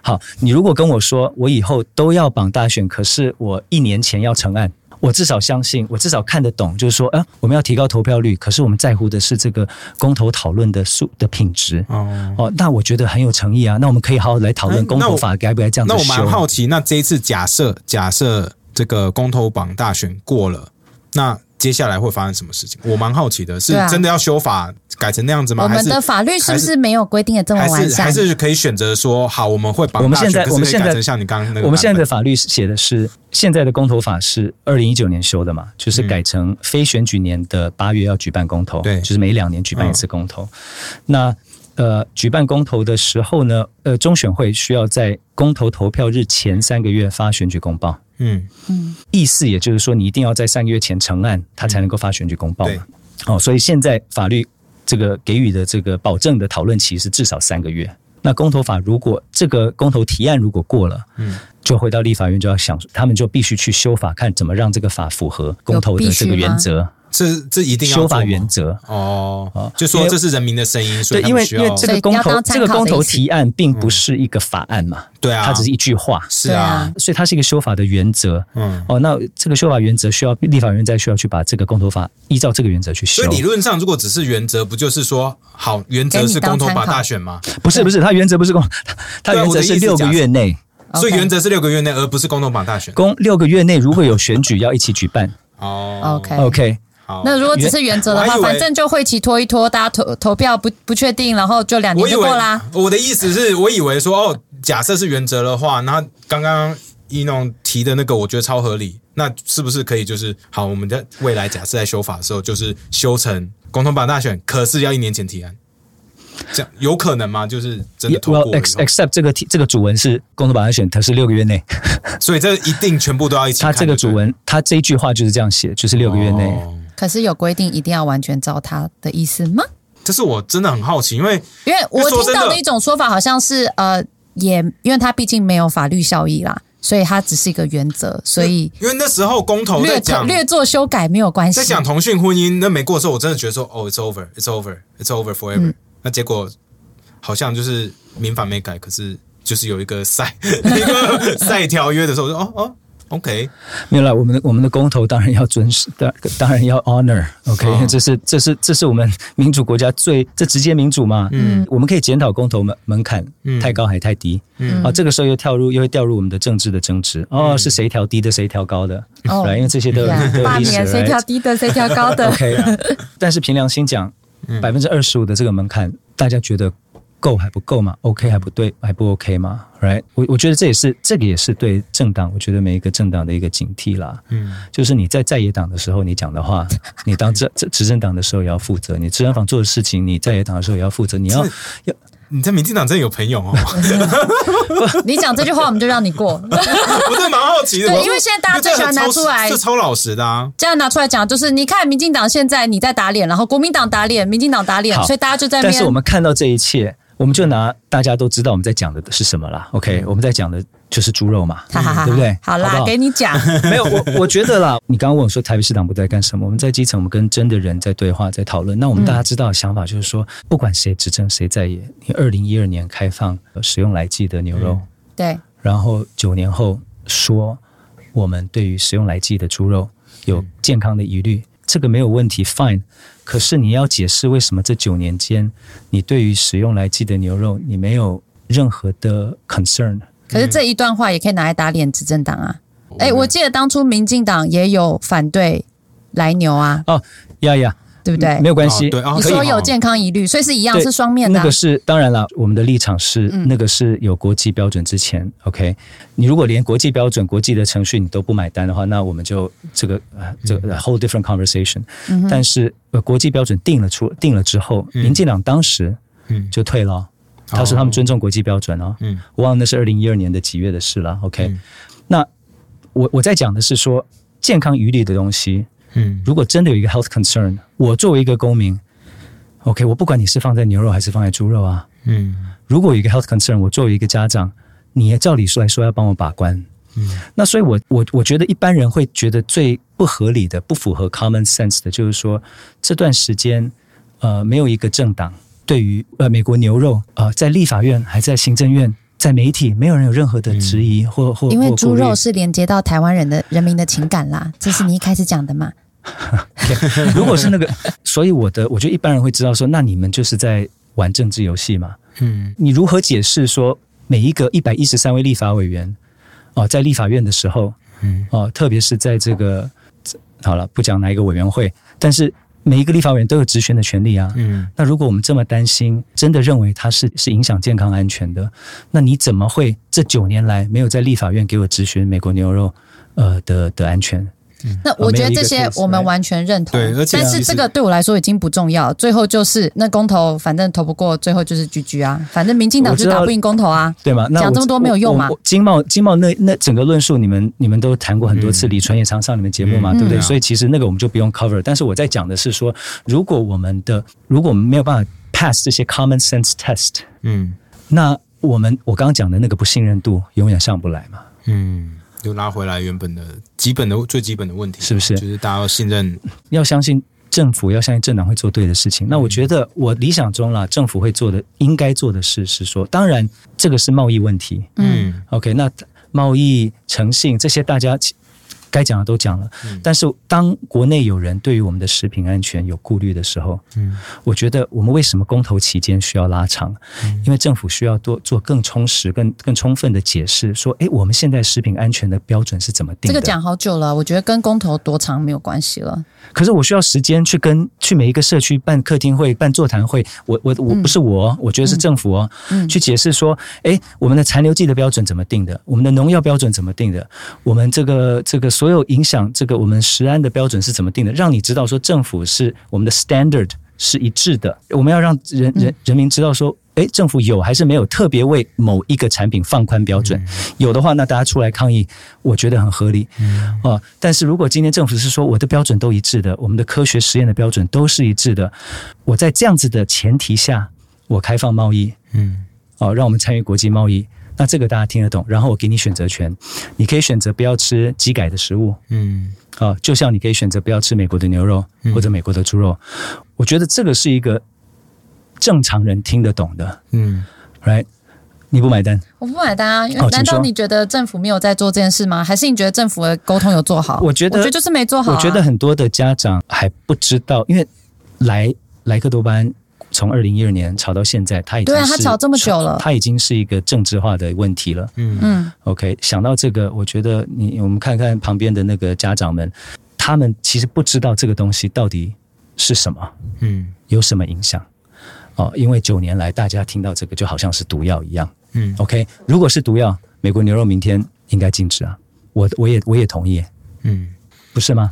好，你如果跟我说我以后都要绑大选，可是我一年前要成案。我至少相信，我至少看得懂，就是说，呃，我们要提高投票率，可是我们在乎的是这个公投讨论的数的品质。哦哦，那我觉得很有诚意啊。那我们可以好好来讨论公投法该不该这样子那我蛮好奇，那这一次假设假设这个公投榜大选过了，那。接下来会发生什么事情？我蛮好奇的，是真的要修法改成那样子吗？我们的法律是不是没有规定的这么完善？还是可以选择说好，我们会把我们现在我们现在像你刚刚那个，我们现在的法律写的是现在的公投法是二零一九年修的嘛？就是改成非选举年的八月要举办公投，对，就是每两年举办一次公投。那呃，举办公投的时候呢，呃，中选会需要在公投投票日前三个月发选举公报。嗯嗯，意思也就是说，你一定要在三个月前成案，他才能够发选举公报嘛。哦，所以现在法律这个给予的这个保证的讨论期是至少三个月。那公投法如果这个公投提案如果过了，嗯，就回到立法院就要想，他们就必须去修法，看怎么让这个法符合公投的这个原则。这这一定要修法原则。哦，就说这是人民的声音，所以因为因为这个公投这个公投提案并不是一个法案嘛，对啊，它只是一句话，是啊，所以它是一个修法的原则，嗯，哦，那这个修法原则需要立法院再需要去把这个公投法依照这个原则去修。所以理论上，如果只是原则，不就是说好原则是公投法大选吗？不是不是，它原则不是公，它原则是六个月内，所以原则是六个月内，而不是公投法大选。公六个月内如果有选举要一起举办，哦，OK。OK。那如果只是原则的话，反正就会期拖一拖，大家投投票不不确定，然后就两年就过啦。我的意思是我以为说哦，假设是原则的话，那刚刚一农提的那个，我觉得超合理。那是不是可以就是好？我们在未来假设在修法的时候，就是修成共同版大选，可是要一年前提案。这样有可能吗？就是真的通过？Except 这个这个主文是共同法案选，它是六个月内，所以这一定全部都要一起。他这个主文，他这一句话就是这样写，就是六个月内。可是有规定一定要完全照他的意思吗？这是我真的很好奇，因为因为我听到的一种说法，好像是呃，也因为他毕竟没有法律效益啦。所以它只是一个原则，所以因为那时候公投在讲略做修改没有关系，在讲同性婚姻那没过的时候，我真的觉得说哦，it's over，it's over，it's over forever。那结果好像就是民法没改，可是就是有一个赛 一个赛条约的时候，我说哦哦。OK，没有了。我们的我们的公投当然要遵守，当当然要 honor。OK，这是这是这是我们民主国家最这直接民主嘛？嗯，我们可以检讨公投门门槛太高还太低。嗯，啊，这个时候又跳入又会掉入我们的政治的争执。哦，是谁调低的，谁调高的？哦，因为这些都罢免谁调低的，谁调高的。OK，但是凭良心讲，百分之二十五的这个门槛，大家觉得？够还不够嘛？OK 还不对，还不 OK 嘛？Right？我我觉得这也是这个也是对政党，我觉得每一个政党的一个警惕啦。嗯，就是你在在野党的时候，你讲的话，你当这这执政党的时候也要负责；你执政党做的事情，你在野党的时候也要负责。你要要你在民进党真的有朋友哦。你讲这句话，我们就让你过。我真的蛮好奇的，对，因为现在大家最喜欢拿出来，是超老实的啊。这样拿出来讲，就是你看民进党现在你在打脸，然后国民党打脸，民进党打脸，所以大家就在。但是我们看到这一切。我们就拿大家都知道我们在讲的是什么啦。OK，我们在讲的就是猪肉嘛，对不对？好啦，给你讲。没有，我我觉得啦，你刚刚问我说台北市党部在干什么？我们在基层，我们跟真的人在对话，在讨论。那我们大家知道的想法就是说，不管谁执政谁在野，你二零一二年开放使用来记的牛肉，对，然后九年后说我们对于使用来记的猪肉有健康的疑虑。这个没有问题，fine。可是你要解释为什么这九年间，你对于使用来记的牛肉，你没有任何的 concern。可是这一段话也可以拿来打脸执政党啊！哎，我记得当初民进党也有反对来牛啊。哦，呀呀。对不对？没有关系。对，你说有健康疑虑，所以是一样，是双面的。那个是当然了，我们的立场是那个是有国际标准之前，OK。你如果连国际标准、国际的程序你都不买单的话，那我们就这个呃这个 whole different conversation。但是呃国际标准定了出定了之后，民进党当时嗯就退了，他说他们尊重国际标准哦。嗯，我忘了那是二零一二年的几月的事了，OK。那我我在讲的是说健康疑虑的东西。嗯，如果真的有一个 health concern，我作为一个公民，OK，我不管你是放在牛肉还是放在猪肉啊，嗯，如果有一个 health concern，我作为一个家长，你也照理说来说要帮我把关，嗯，那所以，我我我觉得一般人会觉得最不合理的、不符合 common sense 的，就是说这段时间，呃，没有一个政党对于呃美国牛肉啊，在立法院还在行政院。在媒体，没有人有任何的质疑或或因为猪肉是连接到台湾人的人民的情感啦，这是你一开始讲的嘛？如果是那个，所以我的，我觉得一般人会知道说，那你们就是在玩政治游戏嘛？嗯，你如何解释说每一个一百一十三位立法委员哦，在立法院的时候，嗯哦，特别是在这个好了，不讲哪一个委员会，但是。每一个立法委员都有质询的权利啊。嗯，那如果我们这么担心，真的认为它是是影响健康安全的，那你怎么会这九年来没有在立法院给我质询美国牛肉呃的的安全？那我觉得这些我们完全认同，对，而且但是这个对我来说已经不重要。最后就是那公投，反正投不过，最后就是局局啊。反正民进党就打不赢公投啊，对吗？讲这么多没有用嘛。经贸经贸那那整个论述，你们你们都谈过很多次，李纯也常上你们节目嘛，对不对？所以其实那个我们就不用 cover。但是我在讲的是说，如果我们的如果我们没有办法 pass 这些 common sense test，嗯，那我们我刚刚讲的那个不信任度永远上不来嘛，嗯。又拉回来原本的基本的最基本的问题，是不是？就是大家要信任，要相信政府，要相信政党会做对的事情。那我觉得，我理想中啦，政府会做的应该做的事是说，当然这个是贸易问题，嗯，OK，那贸易诚信这些大家。该讲的都讲了，但是当国内有人对于我们的食品安全有顾虑的时候，嗯，我觉得我们为什么公投期间需要拉长？因为政府需要多做更充实、更更充分的解释，说，哎，我们现在食品安全的标准是怎么定？这个讲好久了，我觉得跟公投多长没有关系了。可是我需要时间去跟去每一个社区办客厅会、办座谈会，我我我不是我，我觉得是政府哦，去解释说，哎，我们的残留剂的标准怎么定的？我们的农药标准怎么定的？我们这个这个。所有影响这个我们食安的标准是怎么定的？让你知道说政府是我们的 standard 是一致的。我们要让人人人民知道说，哎，政府有还是没有特别为某一个产品放宽标准？有的话，那大家出来抗议，我觉得很合理。哦，但是如果今天政府是说我的标准都一致的，我们的科学实验的标准都是一致的，我在这样子的前提下，我开放贸易，嗯，哦，让我们参与国际贸易。那这个大家听得懂，然后我给你选择权，你可以选择不要吃鸡改的食物，嗯，好，就像你可以选择不要吃美国的牛肉或者美国的猪肉，我觉得这个是一个正常人听得懂的，嗯，right？你不买单？我不买单啊！因为难道你觉得政府没有在做这件事吗？还是你觉得政府的沟通有做好？我觉得，我觉得就是没做好。我觉得很多的家长还不知道，因为莱莱克多巴胺。从二零一二年炒到现在，它已经对啊，它炒这么久了，它已经是一个政治化的问题了。嗯嗯，OK，想到这个，我觉得你我们看看旁边的那个家长们，他们其实不知道这个东西到底是什么，嗯，有什么影响？哦，因为九年来大家听到这个就好像是毒药一样。嗯，OK，如果是毒药，美国牛肉明天应该禁止啊，我我也我也同意。嗯，不是吗？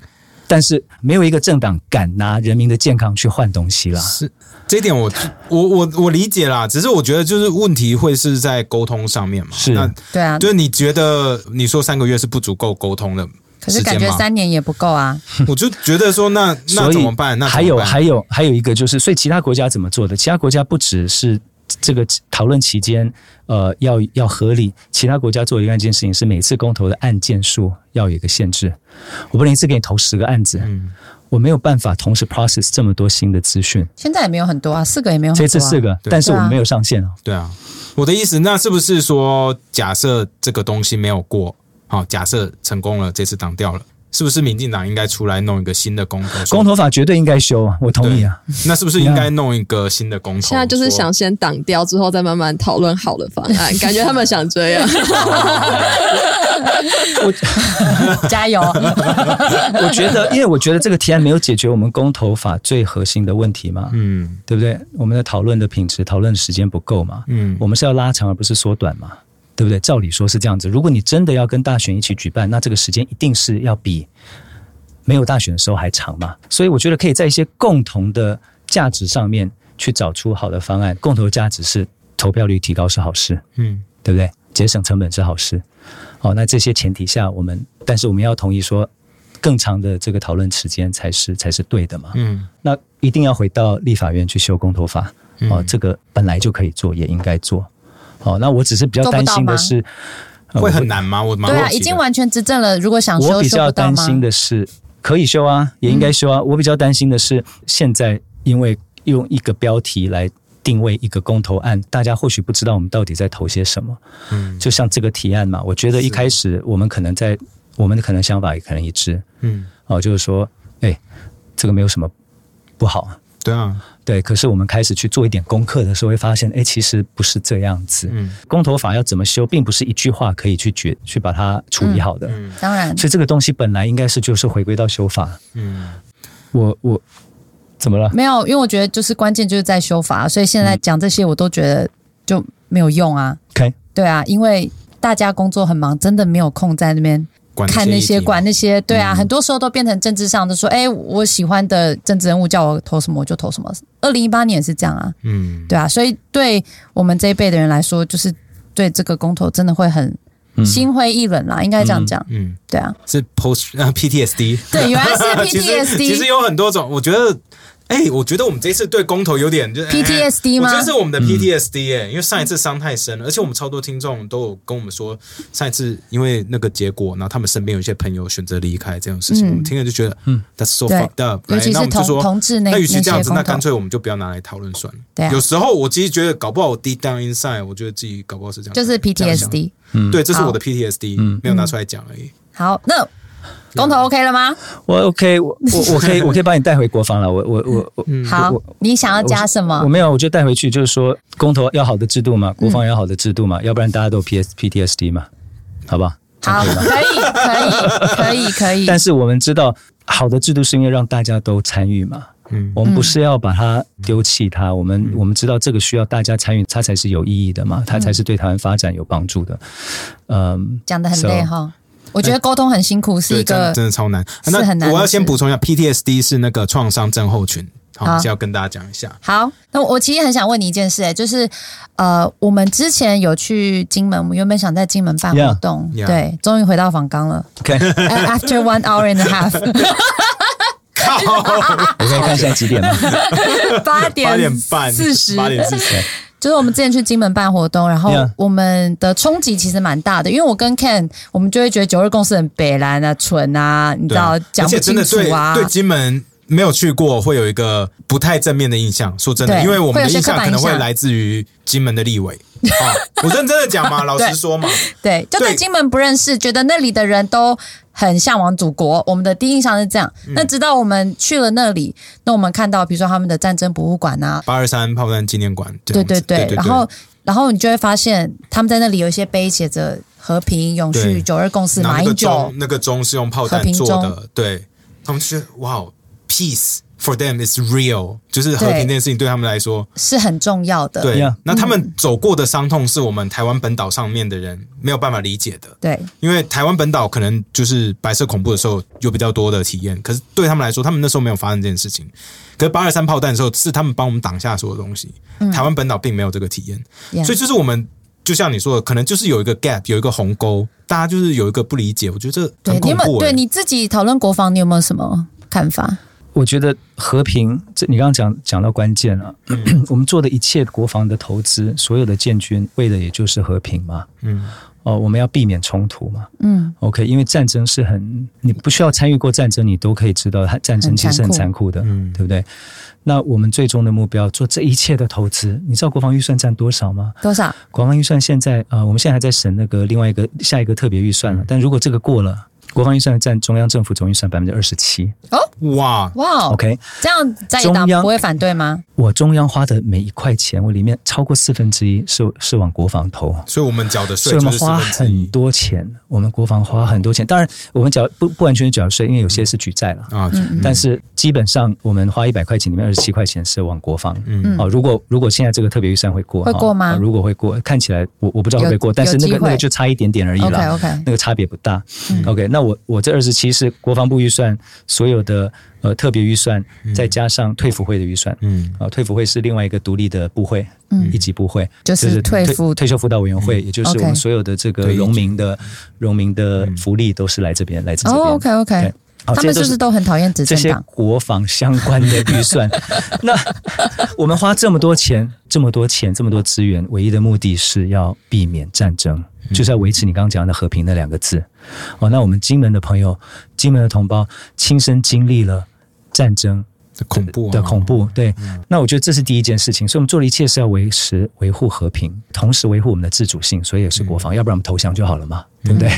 但是没有一个政党敢拿人民的健康去换东西啦。是这点，我我我我理解啦。只是我觉得，就是问题会是在沟通上面嘛。是，那对啊。就是你觉得你说三个月是不足够沟通的，可是感觉三年也不够啊。我就觉得说，那那怎么办？那还有还有还有一个就是，所以其他国家怎么做的？其他国家不只是。这个讨论期间，呃，要要合理。其他国家做一个一件事情是，每次公投的案件数要有一个限制。我不能一次给你投十个案子，嗯我没有办法同时 process 这么多新的资讯。现在也没有很多啊，四个也没有。这次四个，但是我们没有上线啊。对啊，我的意思，那是不是说，假设这个东西没有过，好，假设成功了，这次挡掉了。是不是民进党应该出来弄一个新的公投？公投法绝对应该修啊！我同意啊。那是不是应该弄一个新的公投？现在就是想先挡掉，之后再慢慢讨论好的方案。感觉他们想这样。我 加油！我觉得，因为我觉得这个提案没有解决我们公投法最核心的问题嘛。嗯，对不对？我们的讨论的品质、讨论的时间不够嘛。嗯，我们是要拉长而不是缩短嘛。对不对？照理说是这样子。如果你真的要跟大选一起举办，那这个时间一定是要比没有大选的时候还长嘛。所以我觉得可以在一些共同的价值上面去找出好的方案。共同价值是投票率提高是好事，嗯，对不对？节省成本是好事。哦，那这些前提下，我们但是我们要同意说，更长的这个讨论时间才是才是对的嘛。嗯，那一定要回到立法院去修公投法。哦，这个本来就可以做，也应该做。哦，那我只是比较担心的是，会很难吗？我对啊，已经完全执政了，如果想修，我比较担心的是，可以修啊，也应该修啊。我比较担心的是，现在因为用一个标题来定位一个公投案，大家或许不知道我们到底在投些什么。嗯，就像这个提案嘛，我觉得一开始我们可能在我们的可能想法也可能一致。嗯，哦，就是说，哎，这个没有什么不好。对啊。对，可是我们开始去做一点功课的时候，会发现，哎，其实不是这样子。嗯，公投法要怎么修，并不是一句话可以去决去把它处理好的。嗯，当然。所以这个东西本来应该是就是回归到修法。嗯，我我怎么了？没有，因为我觉得就是关键就是在修法，所以现在讲这些我都觉得就没有用啊。OK，对啊，因为大家工作很忙，真的没有空在那边。看那些，管那些，对啊，很多时候都变成政治上的说，哎，我喜欢的政治人物叫我投什么，我就投什么。二零一八年也是这样啊，嗯，对啊，所以对我们这一辈的人来说，就是对这个公投真的会很心灰意冷啦，应该这样讲，嗯，对啊，是 post PTSD，对，原来是 PTSD，其实有很多种，我觉得。哎，我觉得我们这次对公投有点就是 PTSD 吗？我觉得是我们的 PTSD 哎，因为上一次伤太深了，而且我们超多听众都有跟我们说，上一次因为那个结果，然后他们身边有一些朋友选择离开这种事情，我们听了就觉得，嗯，That's so fucked up。尤其是同同志那那与其这样子，那干脆我们就不要拿来讨论算了。对，有时候我其实觉得搞不好我 deep down inside，我觉得自己搞不好是这样，就是 PTSD。嗯，对，这是我的 PTSD，没有拿出来讲而已。好，那。公投 OK 了吗？我 OK，我我我可以我可以把你带回国防了。我我我我好，你想要加什么？我没有，我就带回去，就是说公投要好的制度嘛，国防要好的制度嘛，要不然大家都 P S P T S D 嘛，好吧？好，可以可以可以可以。但是我们知道，好的制度是因为让大家都参与嘛。嗯，我们不是要把它丢弃它，我们我们知道这个需要大家参与，它才是有意义的嘛，它才是对台湾发展有帮助的。嗯，讲的很累哈。我觉得沟通很辛苦，是一个真的超难，那很难。我要先补充一下，PTSD 是那个创伤症候群，好，先要跟大家讲一下。好，那我其实很想问你一件事，哎，就是呃，我们之前有去金门，我们原本想在金门办活动，对，终于回到访刚了。OK，After one hour and a half，我可以看现在几点吗？八点八点半四十，八点四十。就是我们之前去金门办活动，然后我们的冲击其实蛮大的，因为我跟 Ken，我们就会觉得九二共识很北蓝啊、蠢啊，你知道讲不清楚啊，对金门。没有去过，会有一个不太正面的印象。说真的，因为我们的印象可能会来自于金门的立委。啊我认真的讲嘛，老实说嘛，对，就对金门不认识，觉得那里的人都很向往祖国。我们的第一印象是这样。那直到我们去了那里，那我们看到，比如说他们的战争博物馆啊，八二三炮弹纪念馆，对对对，然后然后你就会发现，他们在那里有一些碑写着“和平永续九二共识”，马英九。那个钟是用炮弹做的，对。他们觉得哇。Peace for them is real，就是和平这件事情对他们来说是很重要的。对，那他们走过的伤痛是我们台湾本岛上面的人没有办法理解的。对，因为台湾本岛可能就是白色恐怖的时候有比较多的体验，可是对他们来说，他们那时候没有发生这件事情。可是八二三炮弹的时候，是他们帮我们挡下所有东西。台湾本岛并没有这个体验，所以就是我们就像你说的，可能就是有一个 gap，有一个鸿沟，大家就是有一个不理解。我觉得这很恐怖。对你自己讨论国防，你有没有什么看法？我觉得和平，这你刚刚讲讲到关键了。我们做的一切国防的投资，所有的建军，为的也就是和平嘛。嗯，哦，我们要避免冲突嘛。嗯，OK，因为战争是很，你不需要参与过战争，你都可以知道，它战争其实很残酷的，嗯，对不对？那我们最终的目标，做这一切的投资，你知道国防预算占多少吗？多少？国防预算现在啊，我们现在还在审那个另外一个下一个特别预算了。但如果这个过了。国防预算占中央政府总预算百分之二十七哦，哇哇，OK，这样在野党不会反对吗？我中央花的每一块钱，我里面超过四分之一是是往国防投，所以我们缴的税，所以我们花很多钱，我们国防花很多钱。当然，我们缴不不完全是缴税，因为有些是举债了啊。但是基本上我们花一百块钱里面二十七块钱是往国防。嗯，哦，如果如果现在这个特别预算会过，会过吗？如果会过，看起来我我不知道会不会过，但是那个那个就差一点点而已了。OK OK，那个差别不大。OK，那我我我这二十七是国防部预算所有的。呃，特别预算再加上退辅会的预算，嗯，啊，退辅会是另外一个独立的部会，嗯，一级部会，就是退辅退休辅导委员会，也就是我们所有的这个农民的农民的福利都是来这边，来自这边。OK OK，他们就是都很讨厌执政党。国防相关的预算，那我们花这么多钱，这么多钱，这么多资源，唯一的目的是要避免战争。就是要维持你刚刚讲的和平那两个字哦。那我们金门的朋友、金门的同胞亲身经历了战争的恐怖的恐怖，对。那我觉得这是第一件事情，所以我们做的一切是要维持、维护和平，同时维护我们的自主性，所以也是国防，要不然我们投降就好了嘛，对不对？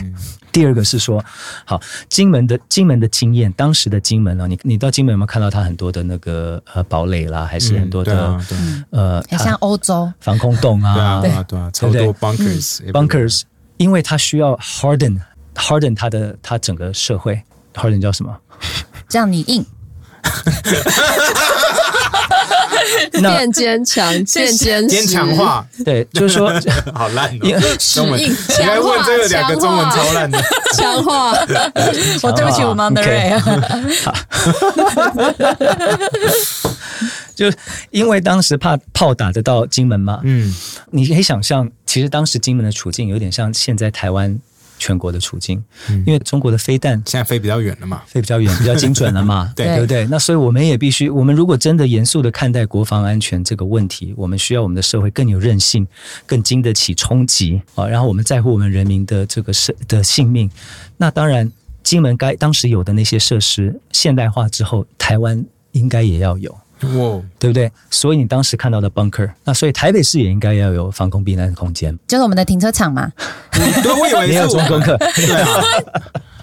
第二个是说，好，金门的金门的经验，当时的金门啊，你你到金门有没有看到它很多的那个呃堡垒啦，还是很多的呃，像欧洲。防空洞啊，对啊，对啊，超多 bunkers bunkers，因为它需要 harden harden 它的它整个社会。harden 叫什么？叫你硬。变坚强，变坚坚强化，对，就是说 好烂哦。中文，你还问这个两个中文超烂的 强化。我对不起，我忙的瑞啊。就因为当时怕炮打得到金门嘛，嗯，你可以想象，其实当时金门的处境有点像现在台湾。全国的处境，因为中国的飞弹现在飞比较远了嘛，飞比较远，比较精准了嘛，对对不对？那所以我们也必须，我们如果真的严肃的看待国防安全这个问题，我们需要我们的社会更有韧性，更经得起冲击啊。然后我们在乎我们人民的这个生的性命。那当然，金门该当时有的那些设施现代化之后，台湾应该也要有。哇，对不对？所以你当时看到的 bunker，那所以台北市也应该要有防空避难的空间，就是我们的停车场嘛。对，我以为你有做功课，对啊。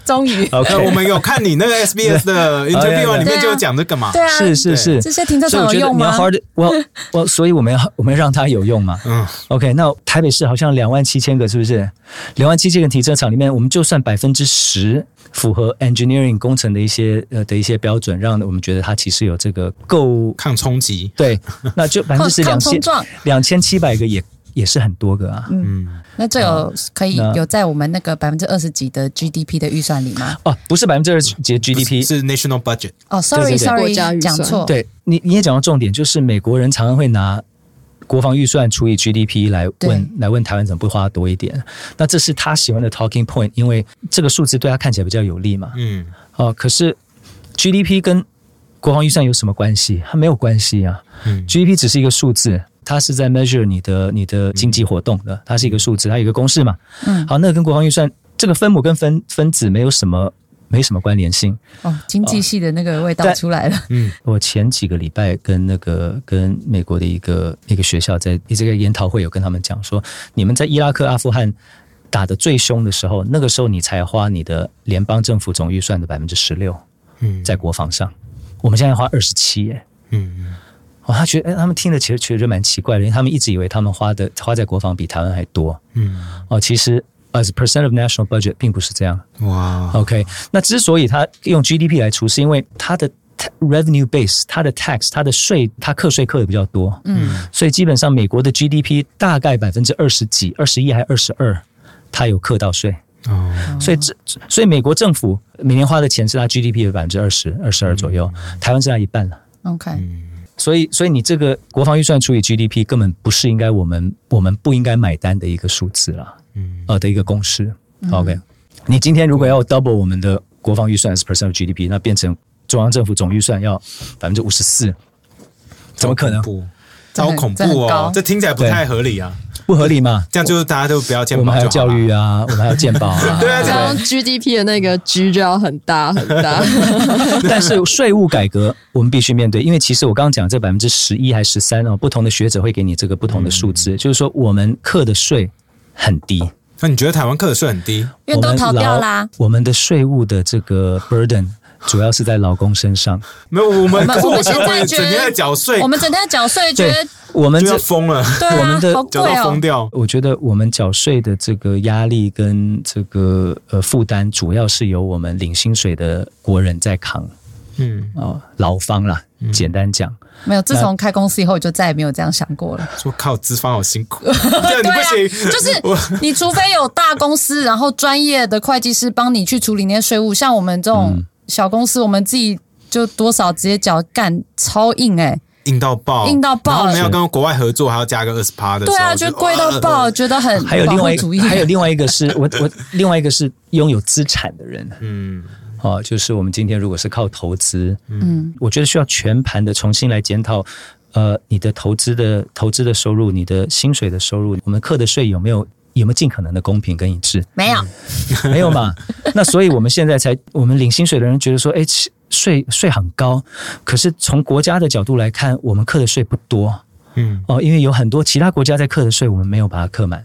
终于，OK，我们有看你那个 SBS 的 interview 里面就有讲这个嘛？对啊，是是是，这些停车场有用吗？我我，所以我们要我们让它有用嘛？嗯，OK，那台北市好像两万七千个，是不是？两万七千个停车场里面，我们就算百分之十符合 engineering 工程的一些呃的一些标准，让我们觉得它其实有这个够抗冲击。对，那就 百分之十两千两千七百个也。也是很多个啊。嗯，那这有可以有在我们那个百分之二十几的 GDP 的预算里吗？哦，不是百分之二十几的 GDP，是 national budget。哦，sorry，sorry，讲错。对你，你也讲到重点，就是美国人常常会拿国防预算除以 GDP 来问，来问台湾怎么不花多一点？那这是他喜欢的 talking point，因为这个数字对他看起来比较有利嘛。嗯，哦，可是 GDP 跟国防预算有什么关系？它没有关系啊。嗯，GDP 只是一个数字，它是在 measure 你的你的经济活动的，它是一个数字，它有一个公式嘛。嗯，好，那跟国防预算这个分母跟分分子没有什么没什么关联性。哦，经济系的那个味道出来了。嗯，我前几个礼拜跟那个跟美国的一个一个学校在这个研讨会有跟他们讲说，你们在伊拉克、阿富汗打的最凶的时候，那个时候你才花你的联邦政府总预算的百分之十六。嗯，在国防上。我们现在花二十七耶，嗯嗯，哦，他觉得，哎，他们听的其实觉得蛮奇怪的，因为他们一直以为他们花的花在国防比台湾还多，嗯，哦，其实 as percent of national budget 并不是这样，哇，OK，那之所以他用 GDP 来除，是因为他的 revenue base，他的 tax，他的税，他课税课的比较多，嗯，所以基本上美国的 GDP 大概百分之二十几，二十一还二十二，他有课到税。哦，所以这所以美国政府每年花的钱是他 GDP 的百分之二十二十二左右，台湾是他一半了。OK，所以所以你这个国防预算除以 GDP 根本不是应该我们我们不应该买单的一个数字了，嗯，呃的一个公式。OK，你今天如果要 double 我们的国防预算是 percent of GDP，那变成中央政府总预算要百分之五十四，怎么可能？好恐怖哦！这听起来不太合理啊。不合理嘛？这样就是大家都不要健保，我们还要教育啊，我们还要健保 啊。对啊，这样 GDP 的那个 G 就要很大很大。但是税务改革我们必须面对，因为其实我刚刚讲这百分之十一还是十三哦，不同的学者会给你这个不同的数字，就是说我们课的税很低。那你觉得台湾课的税很低？因为都逃掉啦。我们的税务的这个 burden。主要是在老公身上，没有我们，我们现在整天在缴税，我们整天在缴税，觉得我们就疯了，对我们的缴到疯掉。我觉得我们缴税的这个压力跟这个呃负担，主要是由我们领薪水的国人在扛。嗯，哦，劳方啦，简单讲，没有。自从开公司以后，就再也没有这样想过了。说靠资方好辛苦，对啊，就是你除非有大公司，然后专业的会计师帮你去处理那些税务，像我们这种。小公司我们自己就多少直接缴干超硬哎，硬到爆，硬到爆。然后我们要跟国外合作，还要加个二十趴的。对啊，就贵到爆，觉得很。还有另外一个，还有另外一个是我我 另外一个是拥有资产的人。嗯，哦，就是我们今天如果是靠投资，嗯，我觉得需要全盘的重新来检讨，呃，你的投资的投资的收入，你的薪水的收入，我们课的税有没有？有没有尽可能的公平跟一致？没有，没有嘛？那所以我们现在才，我们领薪水的人觉得说，哎，税税很高，可是从国家的角度来看，我们课的税不多。嗯，哦，因为有很多其他国家在课的税，我们没有把它课满。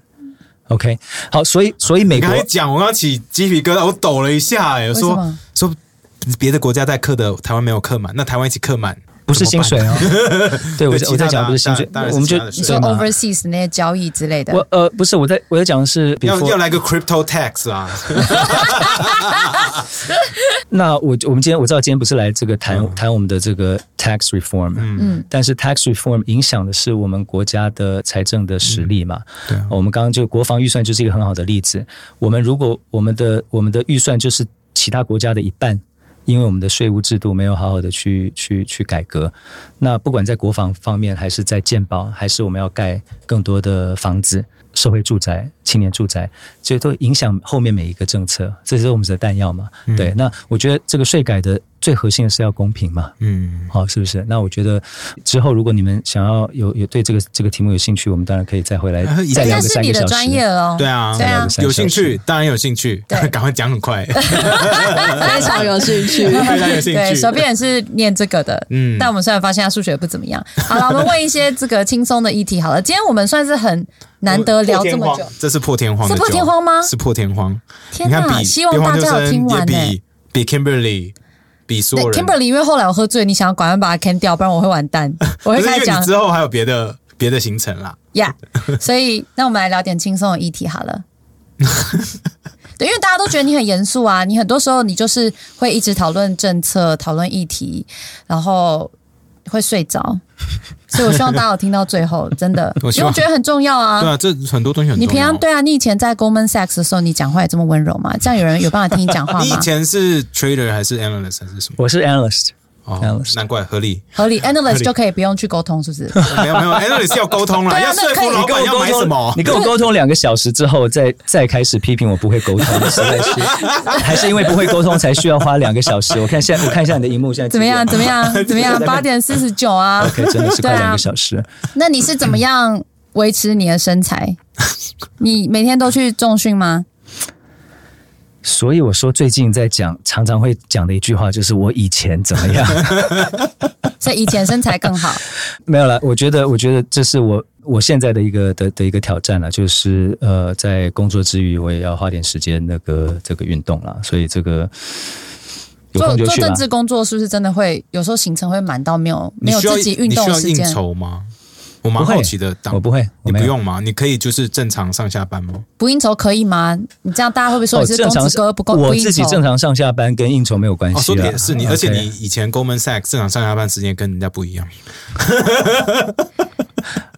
OK，好，所以所以美国讲，我刚起鸡皮疙瘩，我抖了一下，哎，说说别的国家在课的，台湾没有课满，那台湾一起课满。不是薪水哦，对我我在讲不是薪水，我们就说 overseas 那些交易之类的。我呃不是我在我在讲的是要要来个 crypto tax 啊。那我我们今天我知道今天不是来这个谈谈我们的这个 tax reform，嗯，但是 tax reform 影响的是我们国家的财政的实力嘛。对，我们刚刚就国防预算就是一个很好的例子。我们如果我们的我们的预算就是其他国家的一半。因为我们的税务制度没有好好的去去去改革，那不管在国防方面，还是在建保，还是我们要盖更多的房子。社会住宅、青年住宅，这都影响后面每一个政策，这是我们的弹药嘛？对，那我觉得这个税改的最核心的是要公平嘛？嗯，好，是不是？那我觉得之后如果你们想要有有对这个这个题目有兴趣，我们当然可以再回来再聊个三个小时。专业哦，对啊，对啊，有兴趣当然有兴趣，赶快讲很快，非常有兴趣，非常有兴趣。对，手边也是念这个的，嗯，但我们虽然发现他数学不怎么样。好了，我们问一些这个轻松的议题好了。今天我们算是很。难得聊这么久，这是破天荒，是破天荒吗？是破天荒。天哪！希望大家有听完呢。比 Kimberly，比所有人。Kimberly，因为后来我喝醉，你想要赶快把他砍掉，不然我会完蛋。我会开始讲之后还有别的别的行程啦。Yeah，所以那我们来聊点轻松的议题好了。对，因为大家都觉得你很严肃啊，你很多时候你就是会一直讨论政策、讨论议题，然后。会睡着，所以我希望大家有听到最后，真的，因为我觉得很重要啊。对啊，这很多东西很重要。你平常对啊，你以前在 Goldman Sachs 的时候，你讲话也这么温柔吗？这样有人有办法听你讲话吗？你以前是 trader 还是 analyst 还是什么？我是 analyst。哦，难怪合理，合理，analyst 就可以不用去沟通，是不是？没有没有，analyst 要沟通了，要说服老板要买什么？你跟我沟通两个小时之后，再再开始批评我不会沟通，实在是，还是因为不会沟通才需要花两个小时？我看现在，我看一下你的荧幕，现在怎么样？怎么样？怎么样？八点四十九啊！OK，真的是快两个小时。那你是怎么样维持你的身材？你每天都去重训吗？所以我说，最近在讲，常常会讲的一句话就是我以前怎么样，所以以前身材更好。没有了，我觉得，我觉得这是我我现在的一个的的一个挑战了，就是呃，在工作之余，我也要花点时间那个这个运动了。所以这个做做政治工作是不是真的会有时候行程会满到没有没有自己运动时间吗？我蛮好奇的，我不会，你不用吗？你可以就是正常上下班吗？不应酬可以吗？你这样大家会不会说你是公子哥不够？我自己正常上下班跟应酬没有关系啊。是你，而且你以前 Goldman Sachs 正常上下班时间跟人家不一样。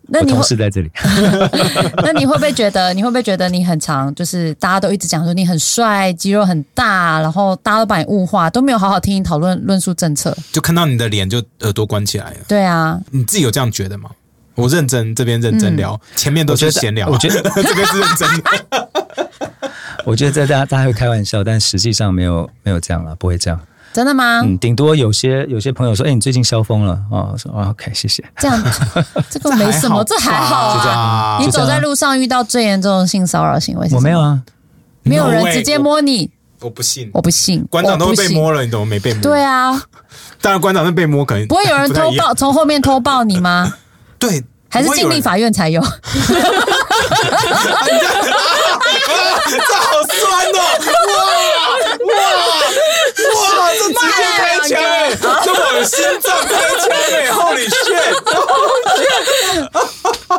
那你同事在这里，那你会不会觉得？你会不会觉得你很长？就是大家都一直讲说你很帅，肌肉很大，然后大家都把你物化，都没有好好听你讨论论述政策，就看到你的脸就耳朵关起来了。对啊，你自己有这样觉得吗？我认真，这边认真聊，前面都是闲聊。我觉得 这边是认真的。我觉得在大家大家会开玩笑，但实际上没有没有这样了，不会这样。真的吗？嗯，顶多有些有些朋友说：“哎，你最近消风了哦。”说：“OK，谢谢。”这样 这个没什么，这还好啊。你走在路上遇到最严重的性骚扰行为，我没有啊，没有人直接摸你，我不信，我不信。馆长都被摸了，你怎么没被摸？对啊，当然馆长是被摸，可能不会有人偷抱，从后面偷抱你吗？对。还是尽力法院才有，这好酸哦！哇哇哇！这直接开枪哎，这往心脏开枪哎，Holy shit！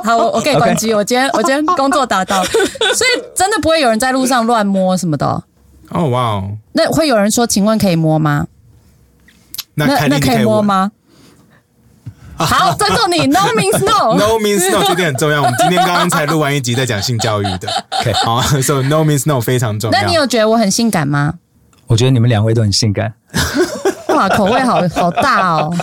好，我我可以关机。我今天我今天工作达到，所以真的不会有人在路上乱摸什么的。哦哇哦！那会有人说，请问可以摸吗？那那可以摸吗？好，尊重你。No means no。No means no，这点很重要。我们今天刚刚才录完一集在讲性教育的。OK，好，所以 No means no 非常重要。那你有觉得我很性感吗？我觉得你们两位都很性感。哇，口味好好大哦。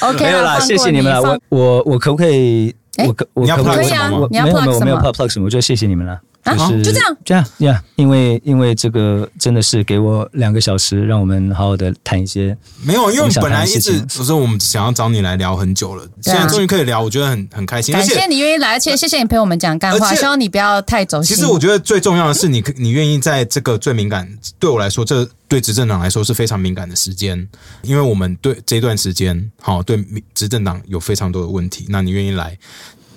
OK，没有啦，谢谢你们了。我我我可不可以？我可我可不可以啊？你要 plug 什么？没有 plug 什么？我就谢谢你们了。就是就这样，这样呀，因为因为这个真的是给我两个小时，让我们好好的谈一些。没有，因为本来一直不是我们想要找你来聊很久了，现在终于可以聊，我觉得很很开心。感谢你愿意来，而且谢谢你陪我们讲干话，希望你不要太走心。其实我觉得最重要的是，你你愿意在这个最敏感，对我来说，这对执政党来说是非常敏感的时间，因为我们对这段时间，好对执政党有非常多的问题，那你愿意来？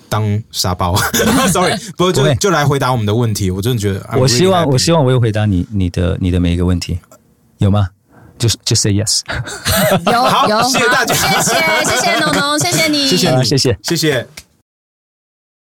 当沙包，sorry，不就就来回答我们的问题。我真的觉得，我希望，我希望我有回答你你的你的每一个问题，有吗？就是就 say yes。有有，谢谢大家，谢谢谢谢农农，谢谢你，谢谢谢谢谢谢。